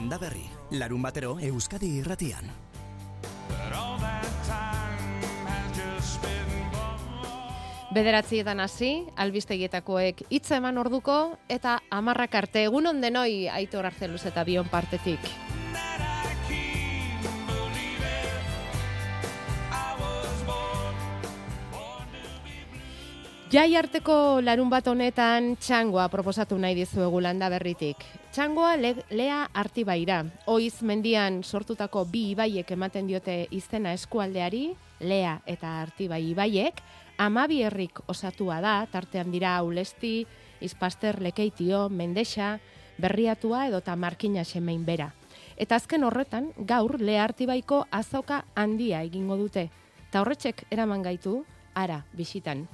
Landa berri, larun batero Euskadi irratian. Bederatzietan hasi, albistegietakoek hitza eman orduko eta amarrak arte egun ondenoi aitor arzeluz eta bion partetik. Jai arteko larun bat honetan txangoa proposatu nahi dizuegu landa berritik. Txangoa le, lea artibaira. Oiz mendian sortutako bi ibaiek ematen diote izena eskualdeari, lea eta artibai ibaiek, amabi herrik osatua da, tartean dira Aulesti, Izpaster, Lekeitio, Mendexa, Berriatua edo ta Markina semein bera. Eta azken horretan, gaur lea artibaiko azoka handia egingo dute. Ta horretxek eraman gaitu, ara, bisitan.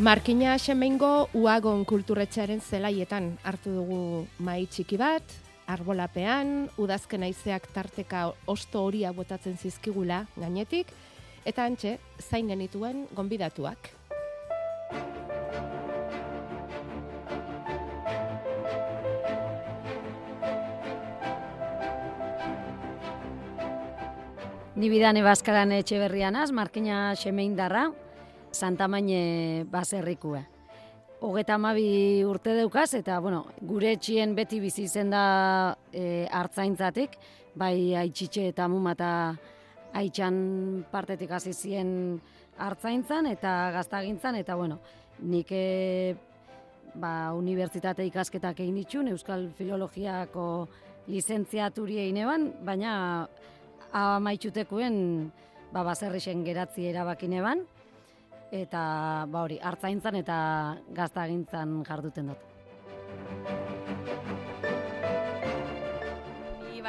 Markina Xemengo Uagon kulturetxearen zelaietan hartu dugu mai txiki bat, arbolapean, udazken aizeak tarteka osto horia botatzen zizkigula gainetik, eta antxe, zain genituen gonbidatuak. Ni bidane baskaran etxe berrianaz, Markina Xemeindarra, Santa Maine baserrikua. Hogeta amabi urte deukaz, eta bueno, gure etxien beti bizi zen da e, hartzaintzatik, bai aitxitxe eta mumata aitxan partetik hasi zien hartzaintzan eta gaztagintzan, eta bueno, nik e, ba, unibertsitate ikasketak egin ditxun, Euskal Filologiako lizentziaturi egin baina amaitxutekuen ba, baserrixen geratzi erabakin eban, eta ba hori, hartzaintzan eta gaztagintzan jarduten dut.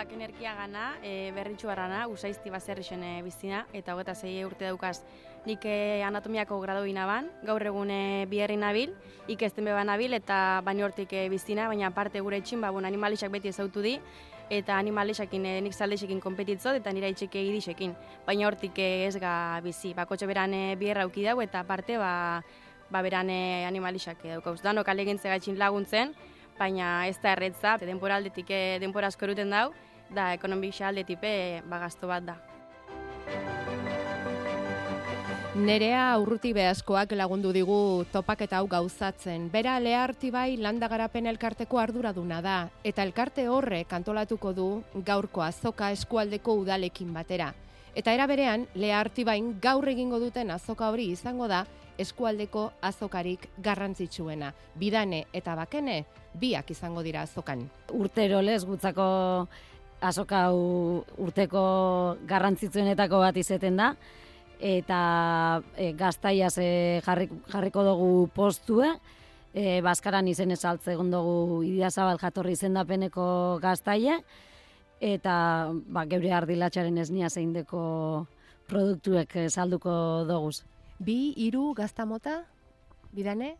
Bak energia gana, e, berritxu barrana, usaizti bazerri e, bizina, eta hogeta zei urte daukaz nik e, anatomiako grado ban, gaur egun e, biherri nabil, ikesten beba nabil, eta baino hortik e, bizina, baina parte gure etxin, ba, bueno, animalixak beti ezautu di, eta animalesakin eh, nik zaldesekin kompetitzot eta nira itxeke idisekin. Baina hortik eh, ez ga bizi, bakotxe beran eh, bierra auki dago eta parte ba, ba beran animalisak daukauz. Danok gatxin laguntzen, baina ez da erretza, denpora aldetik denpora asko eruten dau, da ekonomik xa aldetipe ba, gazto bat da. Nerea urruti behazkoak lagundu digu topaketa hau gauzatzen. Bera leharti bai landa garapen elkarteko arduraduna da. Eta elkarte horre kantolatuko du gaurko azoka eskualdeko udalekin batera. Eta era berean, leharti bain gaur egingo duten azoka hori izango da eskualdeko azokarik garrantzitsuena. Bidane eta bakene, biak izango dira azokan. Urtero lez gutzako azoka urteko garrantzitsuenetako bat izeten da eta e, gaztaiaz e, jarriko dugu postue, e, Baskaran izen esaltze egon dugu Idiazabal jatorri izendapeneko gaztaia, eta ba, geure ardilatxaren esnia zeindeko produktuek salduko dugu. Bi, iru, gazta mota, bidane?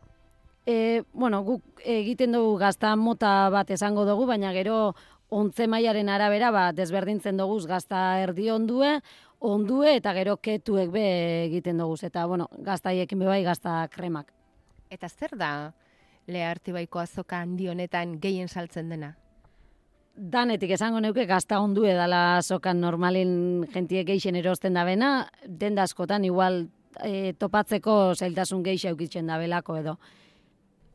E, bueno, guk egiten dugu gazta mota bat esango dugu, baina gero ontze mailaren arabera ba, desberdintzen dugu gazta erdi ondue, ondue eta gero ketuek be egiten dugu eta bueno, gaztaiekin be bai gazta kremak. Eta zer da lehartibaiko azoka handi honetan gehien saltzen dena? Danetik esango neuke gazta ondue dala azokan normalin jentiek geixen erosten da bena, den askotan igual e, topatzeko zailtasun geixa eukitzen da belako edo.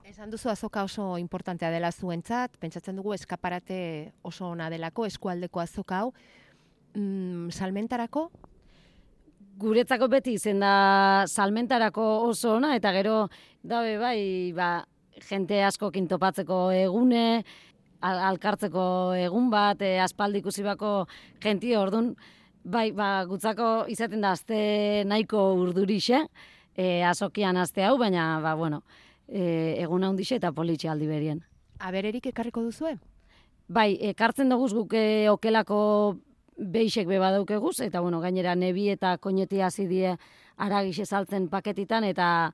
Esan duzu azoka oso importantea dela zuentzat, pentsatzen dugu eskaparate oso ona delako eskualdeko azoka hau, mm, salmentarako? Guretzako beti izen da salmentarako oso ona, eta gero, dabe bai, ba, jente asko kintopatzeko egune, al alkartzeko egun bat, e, aspaldi ikusi bako jenti ordun, bai, ba, gutzako izaten da azte nahiko urdurixe, e, azokian azte hau, baina, ba, bueno, e, egun handixe eta politxe aldi berien. Abererik ekarriko duzue? Bai, ekartzen dugu guk e, okelako beixek beba daukeguz, eta bueno, gainera nebi eta koineti hasi die aragixe saltzen paketitan, eta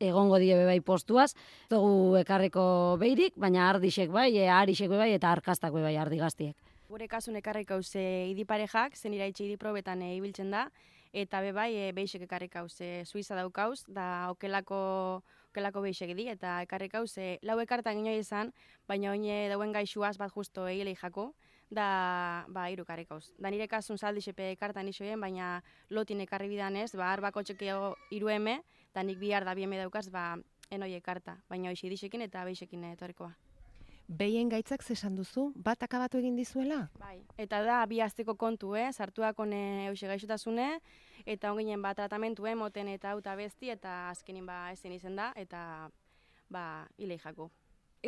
egongo die bebai postuaz. Dugu ekarriko beirik, baina ardixek bai, e, arixek bai, eta arkastak bai ardi gaztiek. Gure kasun ekarrik hauz e, idiparejak, zen iraitxe idiprobetan e, ibiltzen da, eta bebai e, beixek ekarrik hauz e, suiza daukauz, da okelako okelako beixek di, eta ekarrik hauz e, lau ekartan inoa izan, baina oine dauen gaixuaz bat justo egilei jako, da ba hiru karrikauz. Da nire kasun saldi xepe kartan isoien, baina lotin ekarri bidanez, ba arbako txekeo hiru eme, da nik bihar da bieme daukaz, ba enoi ekarta, baina hoxe disekin eta beixekin etorrikoa. Behien gaitzak zesan duzu, bat akabatu egin dizuela? Bai, eta da bi asteko kontu, eh, sartuak one hoxe gaixotasune eta onginen ba tratamentu moten eta auta besti eta azkenin ba ezin izen da eta ba ilei jako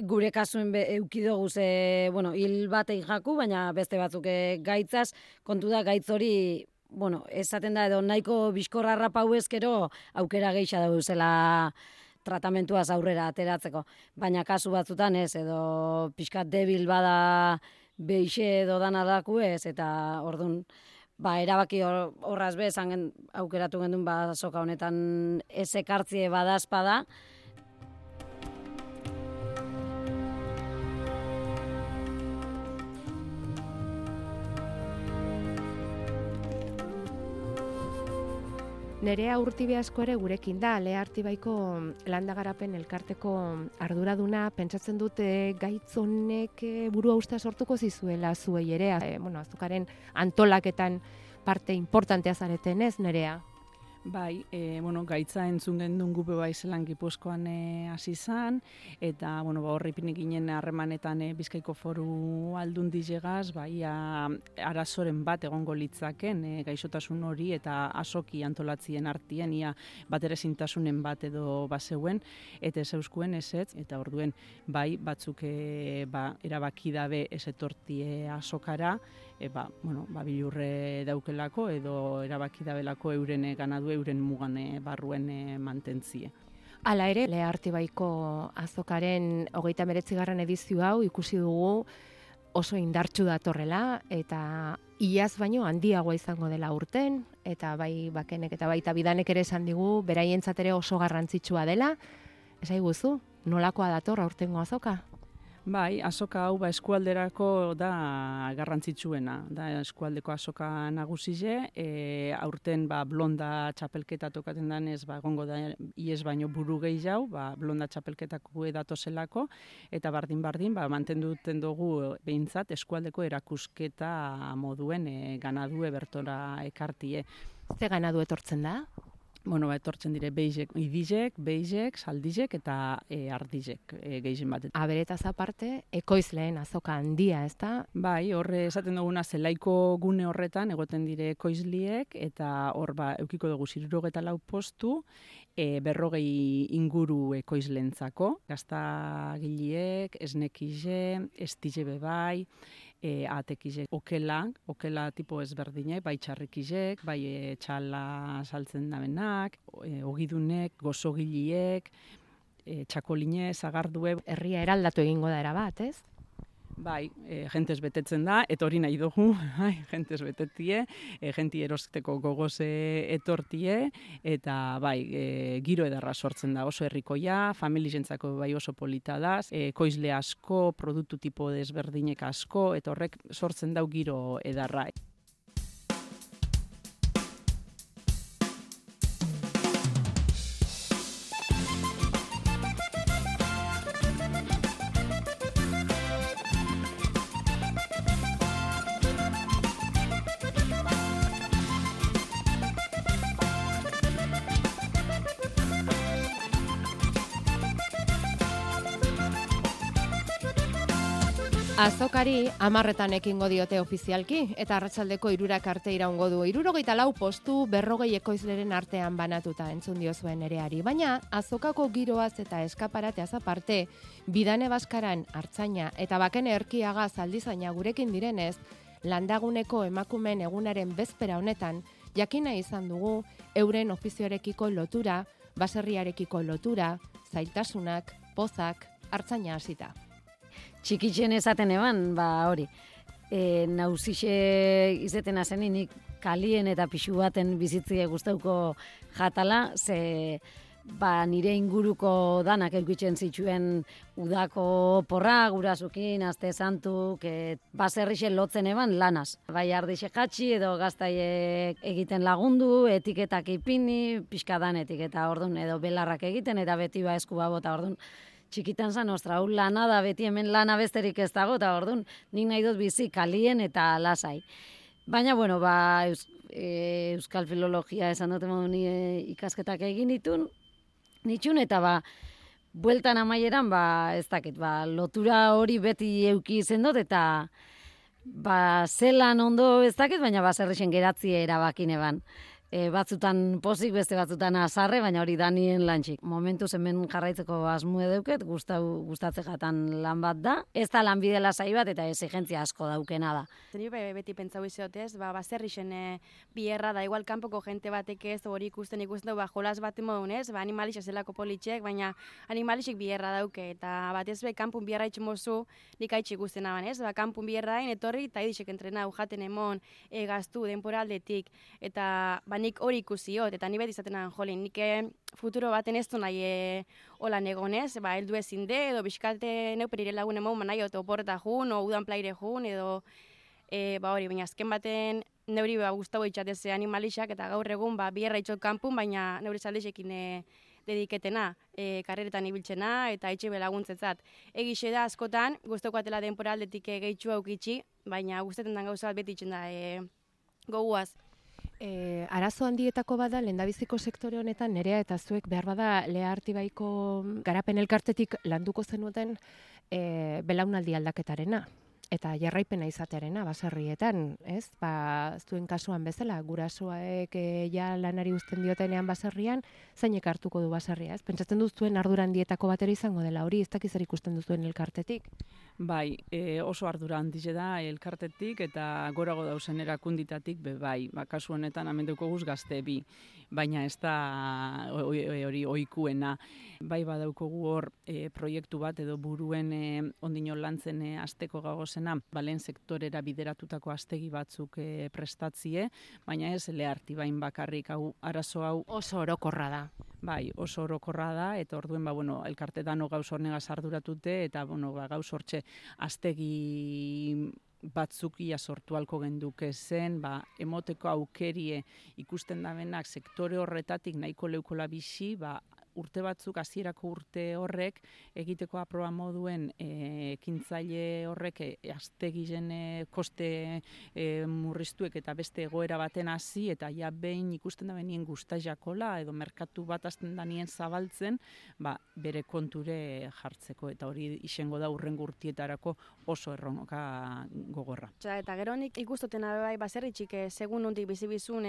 gure kasuen be, eukidogu ze, bueno, hil batei jaku, baina beste batzuk eh, gaitzaz, kontu da gaitz hori, bueno, esaten da edo nahiko bizkorra rapau ezkero aukera geixa dugu zela tratamentuaz aurrera ateratzeko. Baina kasu batzutan ez, edo pixkat debil bada beixe edo dana ez, eta ordun ba, erabaki horraz be, aukeratu gendun ba, soka honetan ez ekartzie badazpada, Nerea urtibe asko ere gurekin da, Lea Artibaiko landagarapen elkarteko arduraduna, pentsatzen dute gaitz honek eh, burua usta sortuko zizuela zuei ere, e, bueno, azukaren antolaketan parte importantea zareten ez, Nerea? Bai, e, bueno, gaitza entzun gendun gupe bai zelan gipuzkoan e, hasi zan, eta bueno, ba, horri pinik ginen harremanetan e, bizkaiko foru aldun dizegaz, bai, arazoren bat egongo litzaken e, gaixotasun hori eta asoki antolatzien artien, ia bat ere zintasunen bat edo baseuen, eta ez euskuen ez ez, eta orduen, bai, batzuk e, ba, erabaki dabe ez etortie asokara, e, ba, bueno, ba, bilurre daukelako edo erabaki dabelako euren ganadu euren mugane barruen e, mantentzie. Hala ere, le baiko azokaren hogeita meretzigarren edizio hau ikusi dugu oso indartsu datorrela eta iaz baino handiagoa izango dela urten eta bai bakenek eta baita bidanek ere esan digu beraientzat ere oso garrantzitsua dela. Esai guzu, nolakoa dator aurtengo azoka? Bai, azoka hau ba eskualderako da garrantzitsuena, da eskualdeko azoka nagusize, e, aurten ba blonda txapelketa tokaten danez, ba egongo da ies baino buru gehi jau, ba blonda txapelketako zelako, eta bardin bardin ba mantenduten dugu behintzat eskualdeko erakusketa moduen e, ganadue bertora ekartie. Ze ganadu etortzen da? Bueno, ba, etortzen dire beizek, idizek, beizek, saldizek eta e, ardizek e, gehien bat. Aberetaz aparte, ekoizleen azoka handia, ez da? Bai, horre esaten duguna zelaiko gune horretan, egoten dire ekoizliek, eta hor ba, eukiko dugu zirurogeta lau postu, e, berrogei inguru ekoizlentzako, gazta giliek, esnekize, estize bebai, e, atekizek okela, okela tipo ezberdinek, bai txarrikizek, bai e, txala saltzen dabenak, e, ogidunek, gozogiliek, e, txakoline, zagardue. Herria eraldatu egingo da erabat, ez? Bai, e, jentez betetzen da, eta hori nahi dugu, bai, jentez betetie, e, jenti erosteko gogoze etortie, eta bai, e, giro edarra sortzen da oso herrikoia, familizentzako bai oso polita da, e, koizle asko, produktu tipo desberdinek asko, eta horrek sortzen dau giro edarra. Azokari amarretan ekingo diote ofizialki eta arratsaldeko irurak arte iraungo du. Irurogeita lau postu berrogei ekoizleren artean banatuta entzun dio zuen ereari. Baina azokako giroaz eta eskaparateaz aparte, bidane baskaran hartzaina eta baken erkiaga zaldizaina gurekin direnez, landaguneko emakumen egunaren bezpera honetan, jakina izan dugu euren ofizioarekiko lotura, baserriarekiko lotura, zailtasunak, pozak, hartzaina hasita. Txikitzen esaten eban, ba hori. E, nauzixe izeten azenin, nik kalien eta pixu baten bizitzie guztauko jatala, ze ba, nire inguruko danak eukitzen zituen udako porra, gurasukin, azte santuk, e, baserrixen lotzen eban lanaz. Bai ardixe jatxi edo gaztaiek egiten lagundu, etiketak ipini, pixkadan etiketa ordun edo belarrak egiten, eta beti ba esku bota ordun txikitan zan, ostra, hau lana da, beti hemen lana besterik ez dago, eta ordun nik nahi dut bizi kalien eta lasai. Baina, bueno, ba, e, Euskal Filologia esan dut modu ni e, ikasketak egin ditun, nitxun, eta ba, bueltan amaieran, ba, ez dakit, ba, lotura hori beti euki izen dut, eta ba, zelan ondo ez dakit, baina ba, zerrexen geratzi erabakine ban e, batzutan pozik, beste batzutan azarre, baina hori danien lantxik. Momentu hemen jarraitzeko asmu edeuket, gustau, gustatze jatan lan bat da. Ez da lanbide lasai bat eta exigentzia asko daukena da. Zeni beti pentsau izotez, ba, baserri zen e, bierra da, igual kanpoko jente batek ez, hori ikusten ikusten du, ba, jolas bat emodun ez, ba, animalix zelako politxek, baina animalixik bierra dauke, eta batez be, kanpun bierra itxemozu, nik haitxe ikusten aban ez, ba, kanpun bierra etorri, eta idixek entrena, ujaten emon, e, gaztu, denporaldetik, eta ba, ba, nik hori ikusiot, eta ni beti izaten jolin, nik eh, futuro baten ez du nahi e, hola negonez, ba, eldu ezin de, edo biskate neuperire lagun emon, nahi oto porta jun, o udan plaire jun, edo, e, ba hori, baina azken baten neuri ba, guztau itxateze animalixak, eta gaur egun, ba, bierra itxot kanpun, baina neuri zaldexekin e, dediketena, e, karreretan ibiltzena, eta itxe belaguntzetzat. Egixe da, askotan, guztoko atela denporaldetik gehitxu aukitxi, baina guztetan den gauza bat beti itxen da, e, goguaz. E, arazo handietako bada, lendabiziko sektore honetan, nerea eta zuek behar bada lea artibaiko garapen elkartetik landuko zenuten e, belaunaldi aldaketarena eta jarraipena izatearena baserrietan, ez? Ba, zuen kasuan bezala, gurasoaek e, ja lanari uzten diotenean baserrian, zainek hartuko du baserria, ez? Pentsatzen duzuen arduran dietako batera izango dela, hori ez dakiz ikusten duzuen elkartetik? Bai, e, oso ardura handize da elkartetik eta gorago dausen erakunditatik, be, bai, ba, kasu honetan amenduko guz gazte bi baina ez da hori oikuena. Bai badaukogu hor e, proiektu bat edo buruen e, ondino lantzen e, asteko gagozena, balen sektorera bideratutako astegi batzuk e, prestatzie, baina ez leharti bain bakarrik hau arazo hau oso orokorra da. Bai, oso orokorra da eta orduen ba bueno, elkartetan no gauz hornega sarduratute eta bueno, ba gauz hortxe astegi batzuk ia sortu alko genduke zen, ba, emoteko aukerie ikusten da benak sektore horretatik nahiko leukola bizi, ba, urte batzuk hasierako urte horrek egiteko aproba moduen e, ekintzaile horrek e, astegiren e, koste e, murriztuek eta beste egoera baten hasi eta ja behin ikusten da benien gusta jakola edo merkatu bat hasten da nien zabaltzen ba, bere konture jartzeko eta hori isengo da urren gurtietarako oso erronka gogorra. Eta gero nik ikustoten bai baserritxik segun nondik bizibizun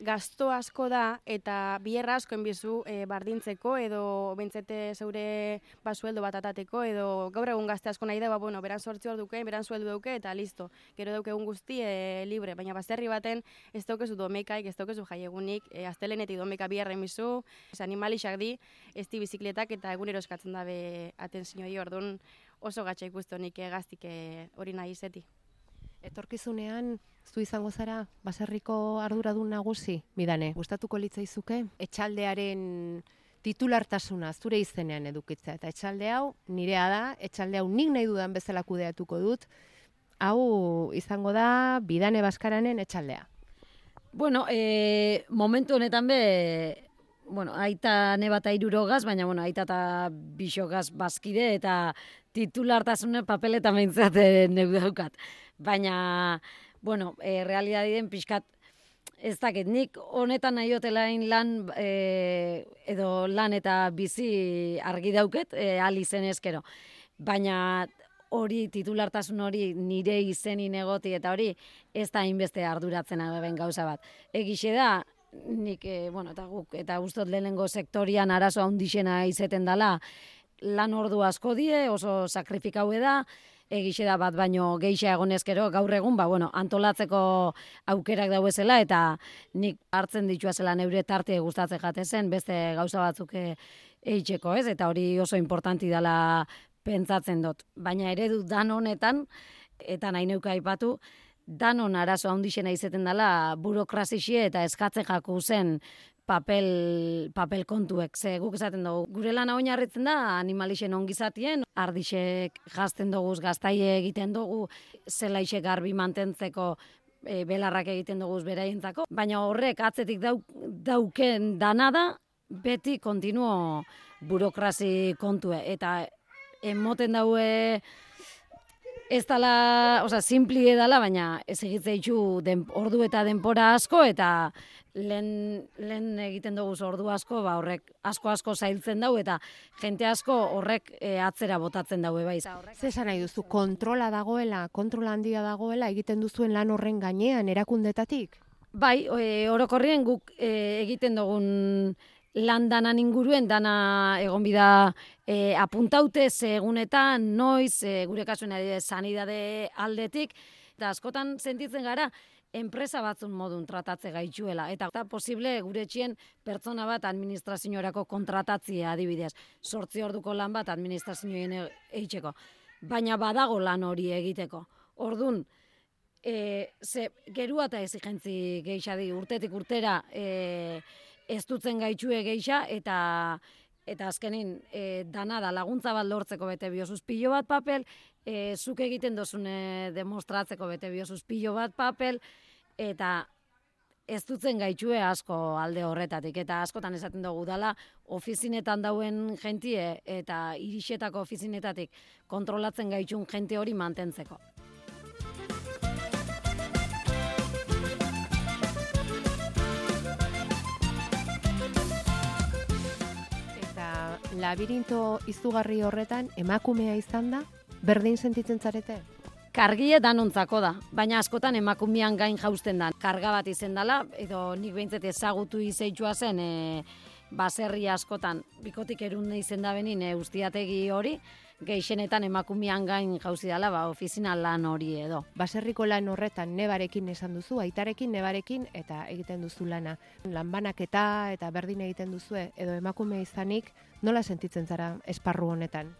gasto asko da eta bierra asko enbizu e, bardintzeko edo bentzete zeure basueldo bat atateko edo gaur egun gazte asko nahi da, ba, bueno, beran sortzi hor duke, beran sueldo duke eta listo. Gero duke egun guzti e, libre, baina baserri baten ez daukezu domekaik, ez daukezu jaiegunik, e, astelenetik domeka bierra enbizu, animalixak di, ez di bizikletak eta egunero eskatzen dabe atentzio di, orduan oso gatsa ikustu nik gaztik hori nahi izeti. Etorkizunean, zu izango zara, baserriko arduradun nagusi, bidane, gustatuko litzaizuke, etxaldearen titulartasuna zure izenean edukitzea. Eta etxalde hau, nirea da, etxalde hau nik nahi dudan bezala kudeatuko dut, hau izango da, bidane baskaranen etxaldea. Bueno, e, momentu honetan be, bueno, aita nebata irurogaz, baina bueno, aita eta bisogaz bazkide, eta titulartasune papeleta meintzat neu daukat baina, bueno, e, realidadien pixkat, ez dakit, nik honetan nahi otelain lan, e, edo lan eta bizi argi dauket, e, alizen ezkero. Baina hori titulartasun hori nire izenin egoti eta hori ez da inbeste arduratzen agaben gauza bat. Egixe da, nik, e, bueno, eta guk, eta guztot lehenengo sektorian arazo handixena izeten dala, lan ordu asko die, oso sakrifikau da, egixe da bat baino geixa egonezkero gaur egun ba bueno antolatzeko aukerak dauezela eta nik hartzen ditua zela neure tarte gustatzen jate zen beste gauza batzuk eitzeko ez eta hori oso importanti dela pentsatzen dut. Baina eredu dan honetan, eta nahi neuka aipatu, danon arazo handixena izeten dela burokrazixie eta eskatzen jaku zen papel, papel kontuek. Ze guk esaten dugu, gure lana oinarritzen da animalixen ongizatien, ardixek jazten dugu, gaztaie egiten dugu, zelaixek garbi mantentzeko e, belarrak egiten dugu beraientzako, baina horrek atzetik dau, dauken dana da, beti kontinuo burokrazi kontue. Eta emoten daue ez dala, oza, simpli edala, baina ez egitze den, ordu eta denpora asko, eta lehen, lehen egiten dugu ordu asko, ba horrek asko asko zailtzen dau, eta jente asko horrek e, atzera botatzen daue bai. Zesan nahi duzu, kontrola dagoela, kontrola handia dagoela, egiten duzuen lan horren gainean, erakundetatik? Bai, e, orokorrien guk e, egiten dugun lan danan inguruen, dana egon bida e, apuntaute egunetan, noiz, e, gure kasuen sanidade aldetik, eta askotan sentitzen gara, enpresa batzun modun tratatze gaitxuela. Eta, eta posible gure txien pertsona bat administrazioarako kontratatzia adibidez. Sortzi orduko lan bat administrazioen e, eitzeko. Baina badago lan hori egiteko. Ordun e, ze, gerua eta ezigentzi geixadi urtetik urtera e, ez dutzen gaitxue geixa eta eta azkenin e, dana da laguntza bat lortzeko bete biosuz pilo bat papel, e, zuk egiten dozune demostratzeko bete biosuz pilo bat papel, eta ez dutzen gaitxue asko alde horretatik, eta askotan esaten dugu dala, ofizinetan dauen jentie eta irixetako ofizinetatik kontrolatzen gaitxun jente hori mantentzeko. Labirinto izugarri horretan emakumea izan da, berdin sentitzen zarete? Kargie danontzako da, baina askotan emakumean gain jausten da. Karga bat izen dela, edo nik behintzet ezagutu izeitzua zen, e, baserri askotan, bikotik erun izen da benin, e, ustiategi hori, geixenetan emakumean gain jauzi dela, ba, ofizina lan hori edo. Baserriko lan horretan nebarekin esan duzu, aitarekin, nebarekin, eta egiten duzu lana. Lanbanaketa eta berdin egiten duzu, edo emakume izanik, nola sentitzen zara esparru honetan?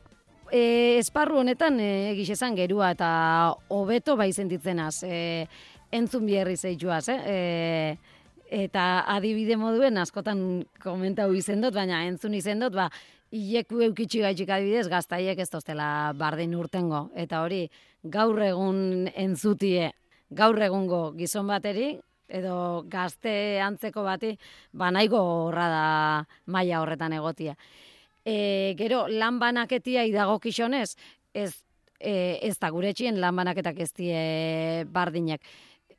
E, esparru honetan e, egiz esan gerua eta hobeto bai sentitzenaz. E, entzun biherri zeituaz, eh? E, eta adibide moduen askotan komentau izendot, baina entzun izendot, ba, Ileku eukitxi gaitxik adibidez, gaztaiek ez toztela bardin urtengo. Eta hori, gaur egun entzutie, gaur egungo gizon bateri, edo gazte antzeko bati, ba nahiko horra da maila horretan egotia. E, gero, lan banaketia idago kixonez, ez, e, ez da gure txien lan banaketak ez die bardinak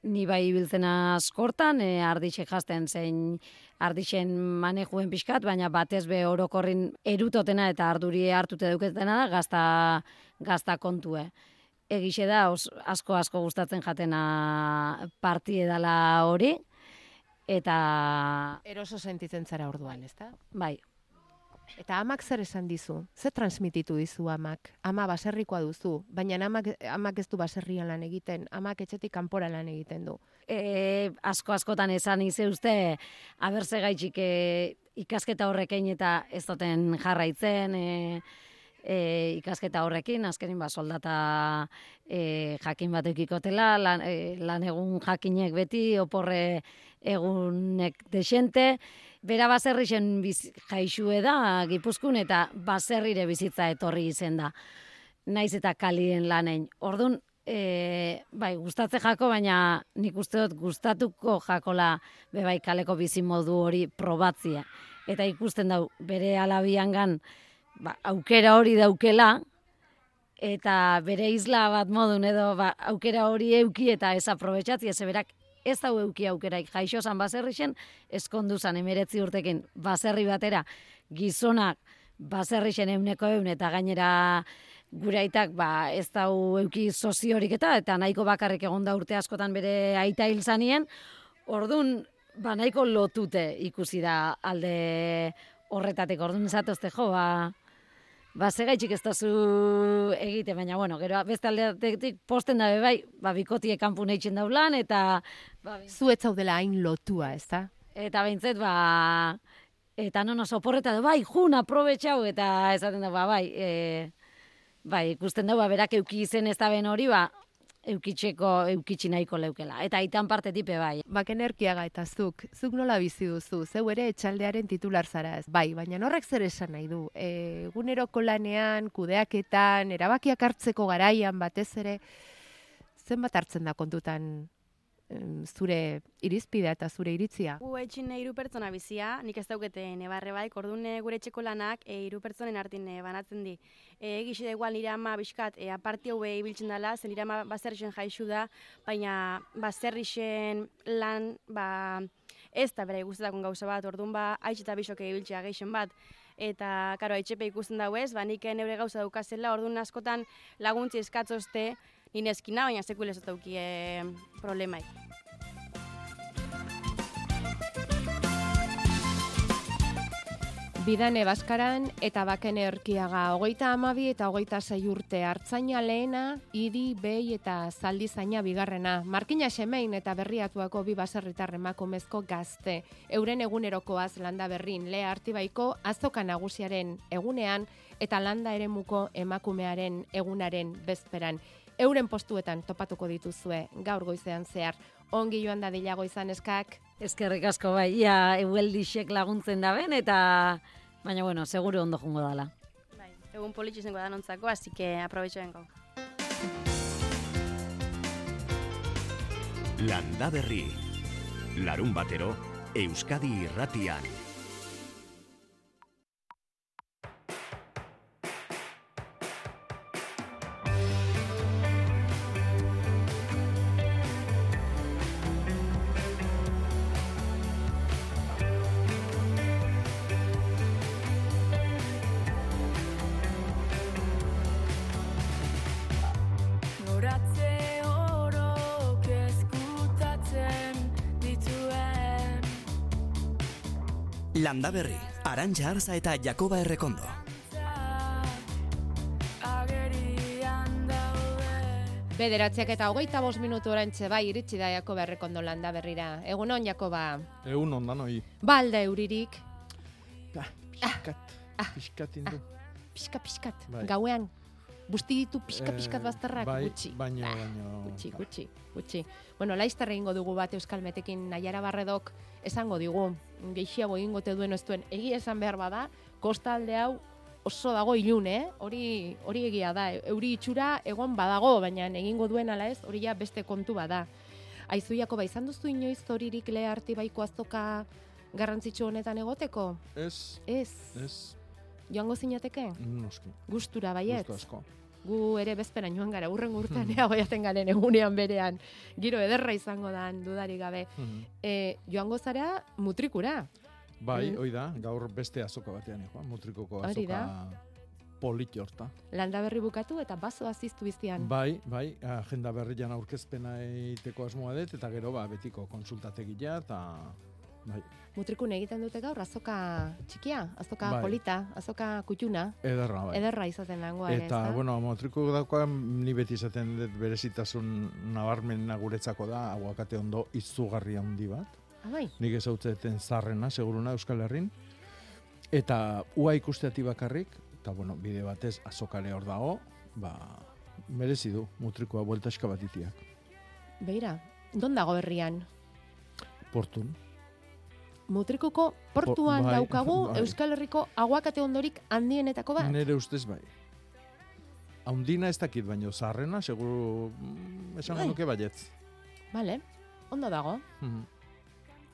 ni bai ibiltzen askortan, e, ardixek jasten zein ardixen manejuen pixkat, baina batez be orokorrin erutotena eta arduri hartute duketena da, gazta, gazta kontue. Egixe da, os, asko asko gustatzen jatena partie dela hori, eta... Eroso sentitzen zara orduan, ezta? Bai, Eta amak zer esan dizu? Ze transmititu dizu amak? Ama baserrikoa duzu, baina amak, amak ez du baserrian lan egiten, amak etxetik kanpora lan egiten du. E, asko askotan esan ize uste, aberze gaitxik e, ikasketa horrekin eta ez duten jarraitzen, e, e, ikasketa horrekin, azkenin ba, soldata e, jakin bat eukikotela, lan, e, lan egun jakinek beti, oporre egunek desente, Bera baserri zen jaixue da, gipuzkun, eta baserrire bizitza etorri izen da. Naiz eta kalien lanein. Orduan, e, bai, gustatze jako, baina nik uste dut gustatuko jakola bebai kaleko bizi modu hori probatzia. Eta ikusten dau, bere alabiangan ba, aukera hori daukela, eta bere isla bat modun edo ba, aukera hori euki eta ez aprobetxatzi, ez berak ez dau euki aukeraik jaixo zan baserri zen, eskondu zan emeretzi urtekin baserri batera, gizonak baserri zen euneko eun eta gainera gure aitak ba, ez dau euki soziorik eta eta nahiko bakarrik egon da urte askotan bere aita hil zanien, orduan ba, nahiko lotute ikusi da alde horretatik, orduan zatozte jo, ba, ba, gaitxik ez zu egite, baina, bueno, gero, beste aldeatik posten dabe bai, ba, bikotie kanpu neitzen daulan, eta... Ba, zu ez zaudela hain lotua, ez da? Eta behintzet, ba, eta nono soporreta da, bai, jun, aprobetxau, eta esaten da, ba, bai, e, bai, ikusten dugu, ba, berak euki izen ez da ben hori, ba, eukitzeko, eukitzi nahiko leukela. Eta aitan parte tipe bai. Bakenerkiaga eta zuk, zuk nola bizi duzu, zeu ere etxaldearen titular zara ez. Bai, baina horrek zer esan nahi du. E, eguneroko lanean, kudeaketan, erabakiak hartzeko garaian batez ere, zenbat hartzen da kontutan zure irizpidea eta zure iritzia? Gu etxin hiru pertsona bizia, nik ez daukete nebarre baik, orduan eh, gure etxeko lanak e, hiru pertsonen artin eh, banatzen di. E, Egisi da igual nire ama bizkat, e, aparti hau ibiltzen dela, zen nire ama baserrixen jaixu da, baina baserrixen lan, ba, ez da bere guztetakon gauza bat, orduan ba, haitz eta bisok ibiltzea geixen bat, eta, karo, haitxepe ikusten dago ez, ba, nik neure gauza daukazela, orduan askotan laguntzi eskatzozte, nire eskina, baina sekuile ez dauki e, problemaik. Bidane Baskaran eta Bakene Erkiaga hogeita amabi eta hogeita sei urte hartzaina lehena, idi, behi eta zaldi zaina bigarrena. Markina Semein eta berriatuako bi baserritar emakumezko gazte. Euren egunerokoaz landa berrin, lea artibaiko azoka nagusiaren egunean eta landa eremuko emakumearen egunaren bezperan. Euren postuetan topatuko dituzue gaur goizean zehar. Ongi joan da dilago izan eskak. Eskerrik asko bai, ia eueldixek laguntzen da ben, eta baina bueno, seguru ondo jungo dala. Bai, egun politxu da nontzako, así que aprobetxo bengo. Landa Berri. Larun batero, Euskadi irratian. Landa Berri. Arantxa Arza eta Jakoba Errekondo. Bederatziak eta hogeita bost minutu orantxe bai iritsi da Jakoba Errekondo landa berrira. Egunon, Jakoba. Egun ondan hoi. Balda euririk, Ah, pixkat, pixkat indu. pixka pixkat, Bai. gauean. Busti ditu pixka pixkat Eh, bazterrak, bai, gutxi. Baino, Bah, baino. Gutxi, ba, gutxi, gutxi. Bueno, laizter egingo dugu bat Euskal Metekin Naiara Barredok esango digu, gehiago egingo te duen ez duen, egia esan behar bada, kostalde hau oso dago ilun, eh? Hori, hori egia da, euri itxura egon badago, baina egingo duen ala ez, hori ja beste kontu bada. Aizu Jakoba, izan duzu inoiz horirik le artibaiko azoka garrantzitsu honetan egoteko? Ez, Ez, ez, joango zinateke? noski. Gustura baiet? Gustu asko. Gu ere bezperan joan gara, urren urtean Mhm. ea goiaten garen egunean berean. Giro ederra izango da, dudarik gabe. Mhm. E, joango zara mutrikura. Bai, Mm. hoi da, gaur beste azoka batean, joan, mutrikoko azoka polit horta. Landa berri bukatu eta bazo aziztu biztian. Bai, bai, agenda berrian aurkezpena egiteko asmoa dut, eta gero, ba, betiko konsultategia, eta, bai, Mutrikun egiten dute gaur azoka txikia, azoka Bai. polita, azoka kutxuna. ederra, bai. Ederra izaten langoa ere, Eta, ezta? bueno, motriko daukoan ni beti izaten dut berezitasun nabarmena guretzako da, aguakate ondo izugarri handi bat. Ah, bai, Nik ezautzeten zarrena, seguruna, Euskal Herrin. Eta ua ikusteati bakarrik, eta bueno, bide batez azokale hor dago, ba, merezi du mutrikoa bueltaska bat itiak. beira, don dago herrian? Portun. Mutrikuko portuan bai, daukagu bai. Euskal Herriko aguakate ondorik handienetako bat? Nere ustez bai. Haundina ez dakit, baino zarrena, seguru mm, esango Bai. nuke baietz. Vale, ondo dago. Mhm.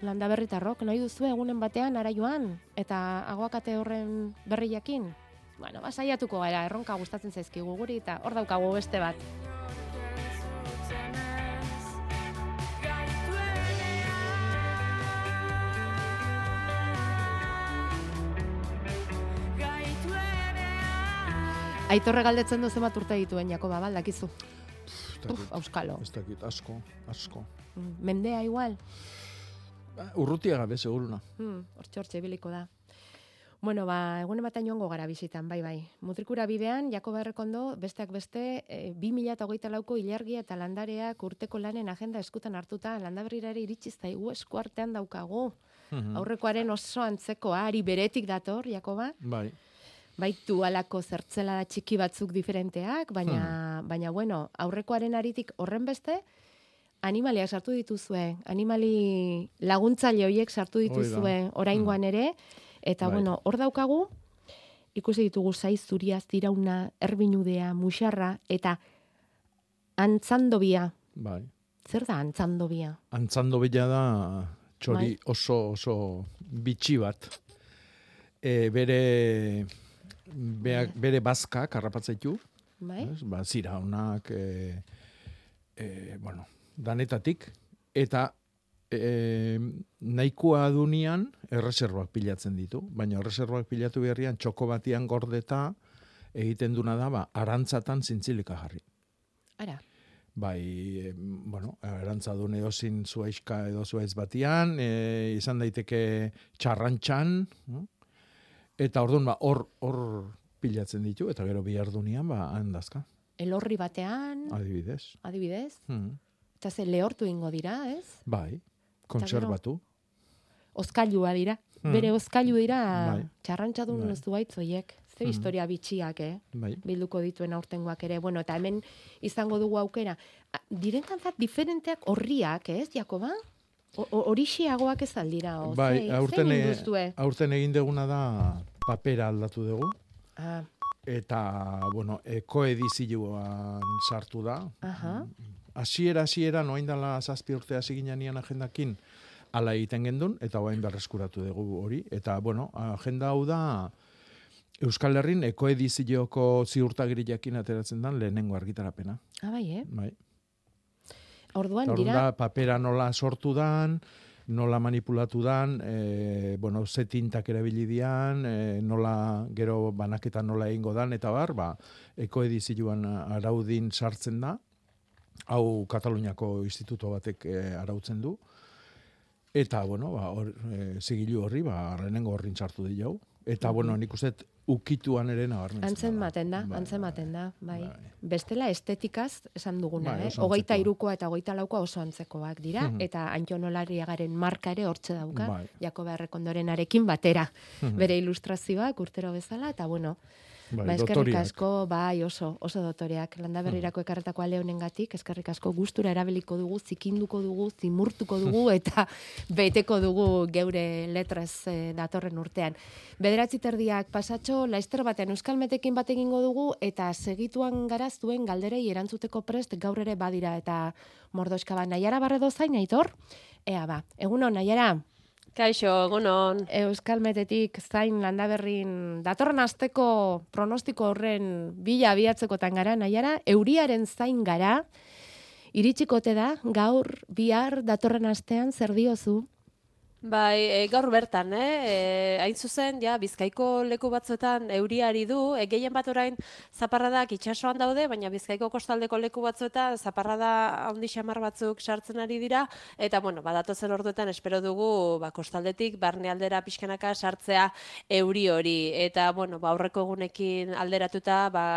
Landa berritarrok, nahi duzu egunen batean ara joan, eta aguakate horren berri jakin. Bueno, ba, saiatuko gara, erronka gustatzen zaizkigu guri, eta hor daukagu beste bat. Aitorre galdetzen du zenbat urte dituen Jakoba, baldakizu. Ez Uf, dakit, auskalo. ez dakit, asko, asko. Mm, Mendea igual. Ba, Urrutia gabe, seguruna. Hmm, hortxe biliko da. Bueno, ba, egunen batean joango gara bizitan, bai, bai. Mutrikura bidean, Jakoba Errekondo, besteak beste, e, 2008 lauko ilargia eta landareak urteko lanen agenda eskutan hartuta, landaberrira ere iritsi zaigu eskuartean daukagu. Mhm. Aurrekoaren oso antzeko ari beretik dator, Jakoba. Bai. Baitu alako zertzela da txiki batzuk diferenteak, baina, Hmm. baina bueno, aurrekoaren aritik horren beste, animaliak sartu dituzue, animali laguntzaile horiek sartu dituzue oraingoan ere, eta Hmm. Bai. bueno, hor daukagu, ikusi ditugu zaiz zuria, zirauna, erbinudea, musarra, eta antzandobia. Bai. Zer da antzandobia? Antzando bila da txori Bai. oso oso bitxi bat. E, bere beak, bere bazkak harrapatzaitu, Bai? Ba, zira honak, e, e, bueno, danetatik, eta e, nahikoa dunian erreserbak pilatzen ditu, baina erreserbak pilatu berrian txoko batian gordeta egiten duna da, ba, arantzatan zintzilika jarri. Ara, Bai, em, bueno, arantzadun edo zin zuaizka edo zuaiz batian, e, izan daiteke txarrantxan, no? Eta orduan ba, hor, hor pilatzen ditu, eta gero bihardunian, ba, handazka, elorri batean, adibidez. adibidez, Hmm. eta ze lehortu ingo dira, ez? Bai, konservatu. Ozkailua dira. Hmm. Bere ozkailu dira Bai. txarrantxadun Bai. zuaitz hoiek. Ze Hmm. historia bitxiak, eh? Bai. Bilduko dituen aurtengoak ere. Bueno, eta hemen izango dugu aukera. A, Direntzat diferenteak horriak, ez, Jakoba? Horixiagoak ez aldira, o? Bai, ze, aurten, zein e- aurten egin deguna da papera aldatu dugu, Ah, eta, bueno, ekoedizioan sartu da. aha, hasiera hasiera noain dela zazpi urte hasi ginean agendakin ala egiten gendun eta orain berreskuratu dugu hori eta bueno agenda hau da Euskal Herrin ekoedizioko ziurtagiriakin ateratzen dan lehenengo argitarapena. ah, bai, eh? Bai. Orduan, dira, da papera nola sortu dan, nola manipulatu dan, e, bueno, ze tintak erabili dian, e, nola gero banaketa nola egingo dan, eta bar, ba, ekoedizioan araudin sartzen da, hau Kataluniako instituto batek e, arautzen du, eta, bueno, ba, hor, e, zigilu horri, ba, lehenengo horrin sartu di jau. Eta, bueno, nik uste ukituan ere nabarmentzen. antzen da. Bai, antzen bai, da, bai. bai. Bestela estetikaz esan duguna, Bai, eh? Hogeita irukoa eta hogeita laukoa oso antzekoak dira, Mhm. eta Antionolariagaren marka ere hortze dauka, Bai. Jakoba Errekondorenarekin batera, Mhm. bere ilustrazioak urtero bezala, eta bueno, Bai, ba, eskerrik dotoriak. asko, bai, oso, oso dotoreak, landa berrirako ekarretako ale honengatik, eskerrik asko gustura erabiliko dugu, zikinduko dugu, zimurtuko dugu, eta beteko dugu geure letraz eh, datorren urtean. Bederatzi terdiak pasatxo, laizter batean euskalmetekin bat egingo dugu, eta segituan gara zuen galderei erantzuteko prest gaur ere badira, eta mordoska ba, naiara barredo zain, aitor? Ea ba, egunon, naiara? Kaixo, egunon. Euskalmetetik zain landaberrin datorren asteko pronostiko horren bila abiatzekotan gara, naiara, euriaren zain gara, iritsikote da, gaur, bihar, datorren astean, zer diozu? Bai, e, gaur bertan, eh? E, hain zuzen, ja, bizkaiko leku batzuetan euriari du, e, gehien bat orain zaparradak itsasoan daude, baina bizkaiko kostaldeko leku batzuetan zaparrada handi xamar batzuk sartzen ari dira, eta, bueno, badatozen orduetan espero dugu, ba, kostaldetik, barnealdera pixkanaka sartzea euri hori, eta, bueno, ba, aurreko egunekin alderatuta, ba,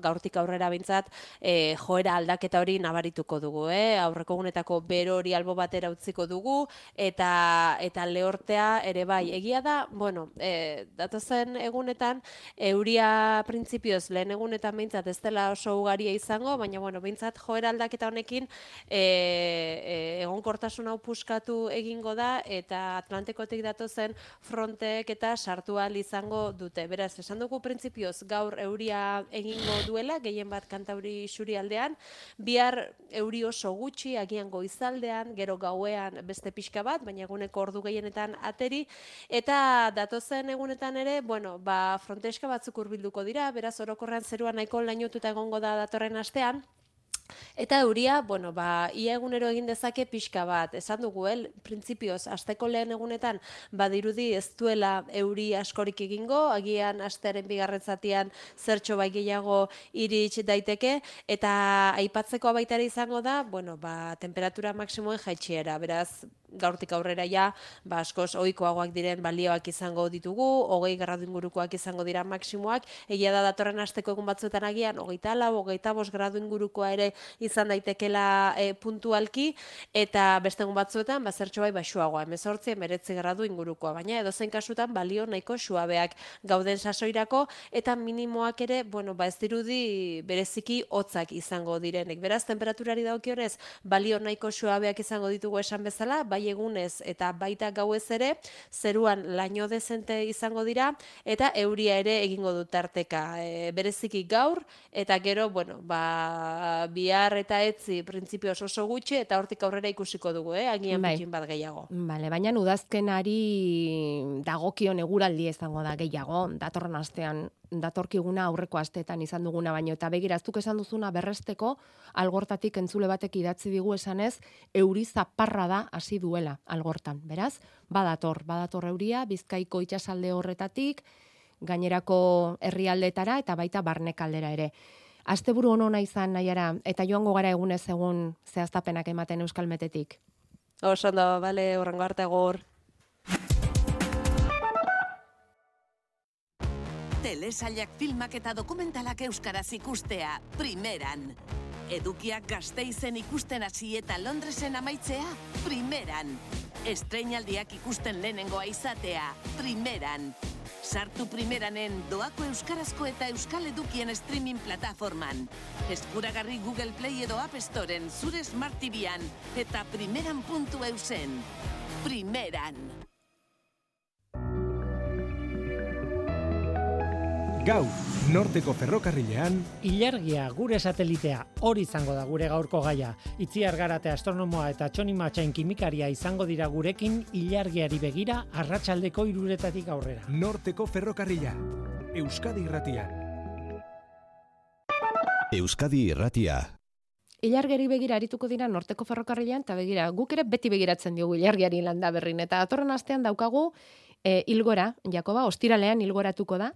gaurtik aurrera bintzat, e, joera aldaketa hori nabarituko dugu, eh? aurreko egunetako bero hori albo batera utziko dugu, eta eta lehortea ere bai. Egia da, bueno, e, datozen egunetan, euria printzipioz lehen egunetan behintzat ez dela oso ugaria izango, baina bueno, behintzat joera aldaketa honekin e, e, egonkortasun hau puskatu egingo da, eta Atlantikotik datozen fronteek eta sartu izango dute. Beraz, esan dugu printzipioz gaur euria egingo duela, gehien bat kantauri aldean, bihar euri oso gutxi, agian goizaldean, gero gauean beste pixka bat, baina eguneko ordu gehienetan ateri, eta datozen egunetan ere, bueno, ba, fronteska batzuk hurbilduko dira, beraz orokorrean zerua nahiko lainotuta egongo da datorren astean, Eta euria, bueno, ba, ia egunero egin dezake pixka bat. Esan dugu, el, printzipioz, asteko lehen egunetan, badirudi ez duela euri askorik egingo, agian astearen bigarren zatian zertxo bai gehiago irits daiteke, eta aipatzeko baita ere izango da, bueno, ba, temperatura maksimoen jaitsiera, beraz, gaurtik aurrera ja, ba, askoz ohikoagoak diren balioak izango ditugu, hogei gradu ingurukoak izango dira maksimoak, egia da datorren asteko egun batzuetan agian, hogeita lau, hogeita bost gradu ingurukoa ere izan daitekela e, puntualki, eta beste egun batzuetan, ba, zertxo bai baxuagoa, emezortzi, emeretzi gradu ingurukoa, baina edozein kasutan balio nahiko suabeak gauden sasoirako, eta minimoak ere, bueno, ba, ez dirudi bereziki hotzak izango direnek. Beraz, temperaturari dagokionez, balio nahiko suabeak izango ditugu esan bezala, bai egunez eta baita gauez ere, zeruan laino dezente izango dira, eta euria ere egingo du tarteka. E, bereziki gaur, eta gero, bueno, ba, bihar eta etzi printzipioz oso gutxi, eta hortik aurrera ikusiko dugu, eh? agian Bai. bat gehiago. Bale, baina udazkenari dagokion eguraldi izango da gehiago, datorren astean datorkiguna aurreko asteetan izan duguna baino eta begiraztuk esan duzuna berresteko algortatik entzule batek idatzi digu esanez euri zaparra da hasi duela algortan. Beraz, badator, badator euria Bizkaiko itsasalde horretatik gainerako herrialdetara eta baita barnekaldera ere. Asteburu ono ona izan nahiara eta joango gara egunez egun zehaztapenak ematen Euskal Metetik. Oso ondo, bale, horrengo arte gor. Telesailak filmak eta dokumentalak euskaraz ikustea, primeran. Edukiak gazteizen ikusten hasi eta Londresen amaitzea, primeran. Estreinaldiak ikusten lehenengoa izatea, primeran. Sartu primeranen doako euskarazko eta euskal edukien streaming plataforman. Eskuragarri Google Play edo App Storen zure Smart TV-an eta primeran.eusen. Primeran. Gaur, norteko ferrokarrilean, Ilargia gure satelitea hori izango da gure gaurko gaia. Itziar garate astronomoa eta txoni matxain kimikaria izango dira gurekin ilargiari begira arratsaldeko iruretatik aurrera. norteko ferrokarrila. Euskadi irratian. Euskadi irratia. Ilargeri begira arituko dira norteko ferrokarrilean, eta begira, guk ere beti begiratzen diogu ilargiari landa berrin. Eta datorren astean daukagu e, ilgora, Jakoba, ostiralean ilgoratuko da,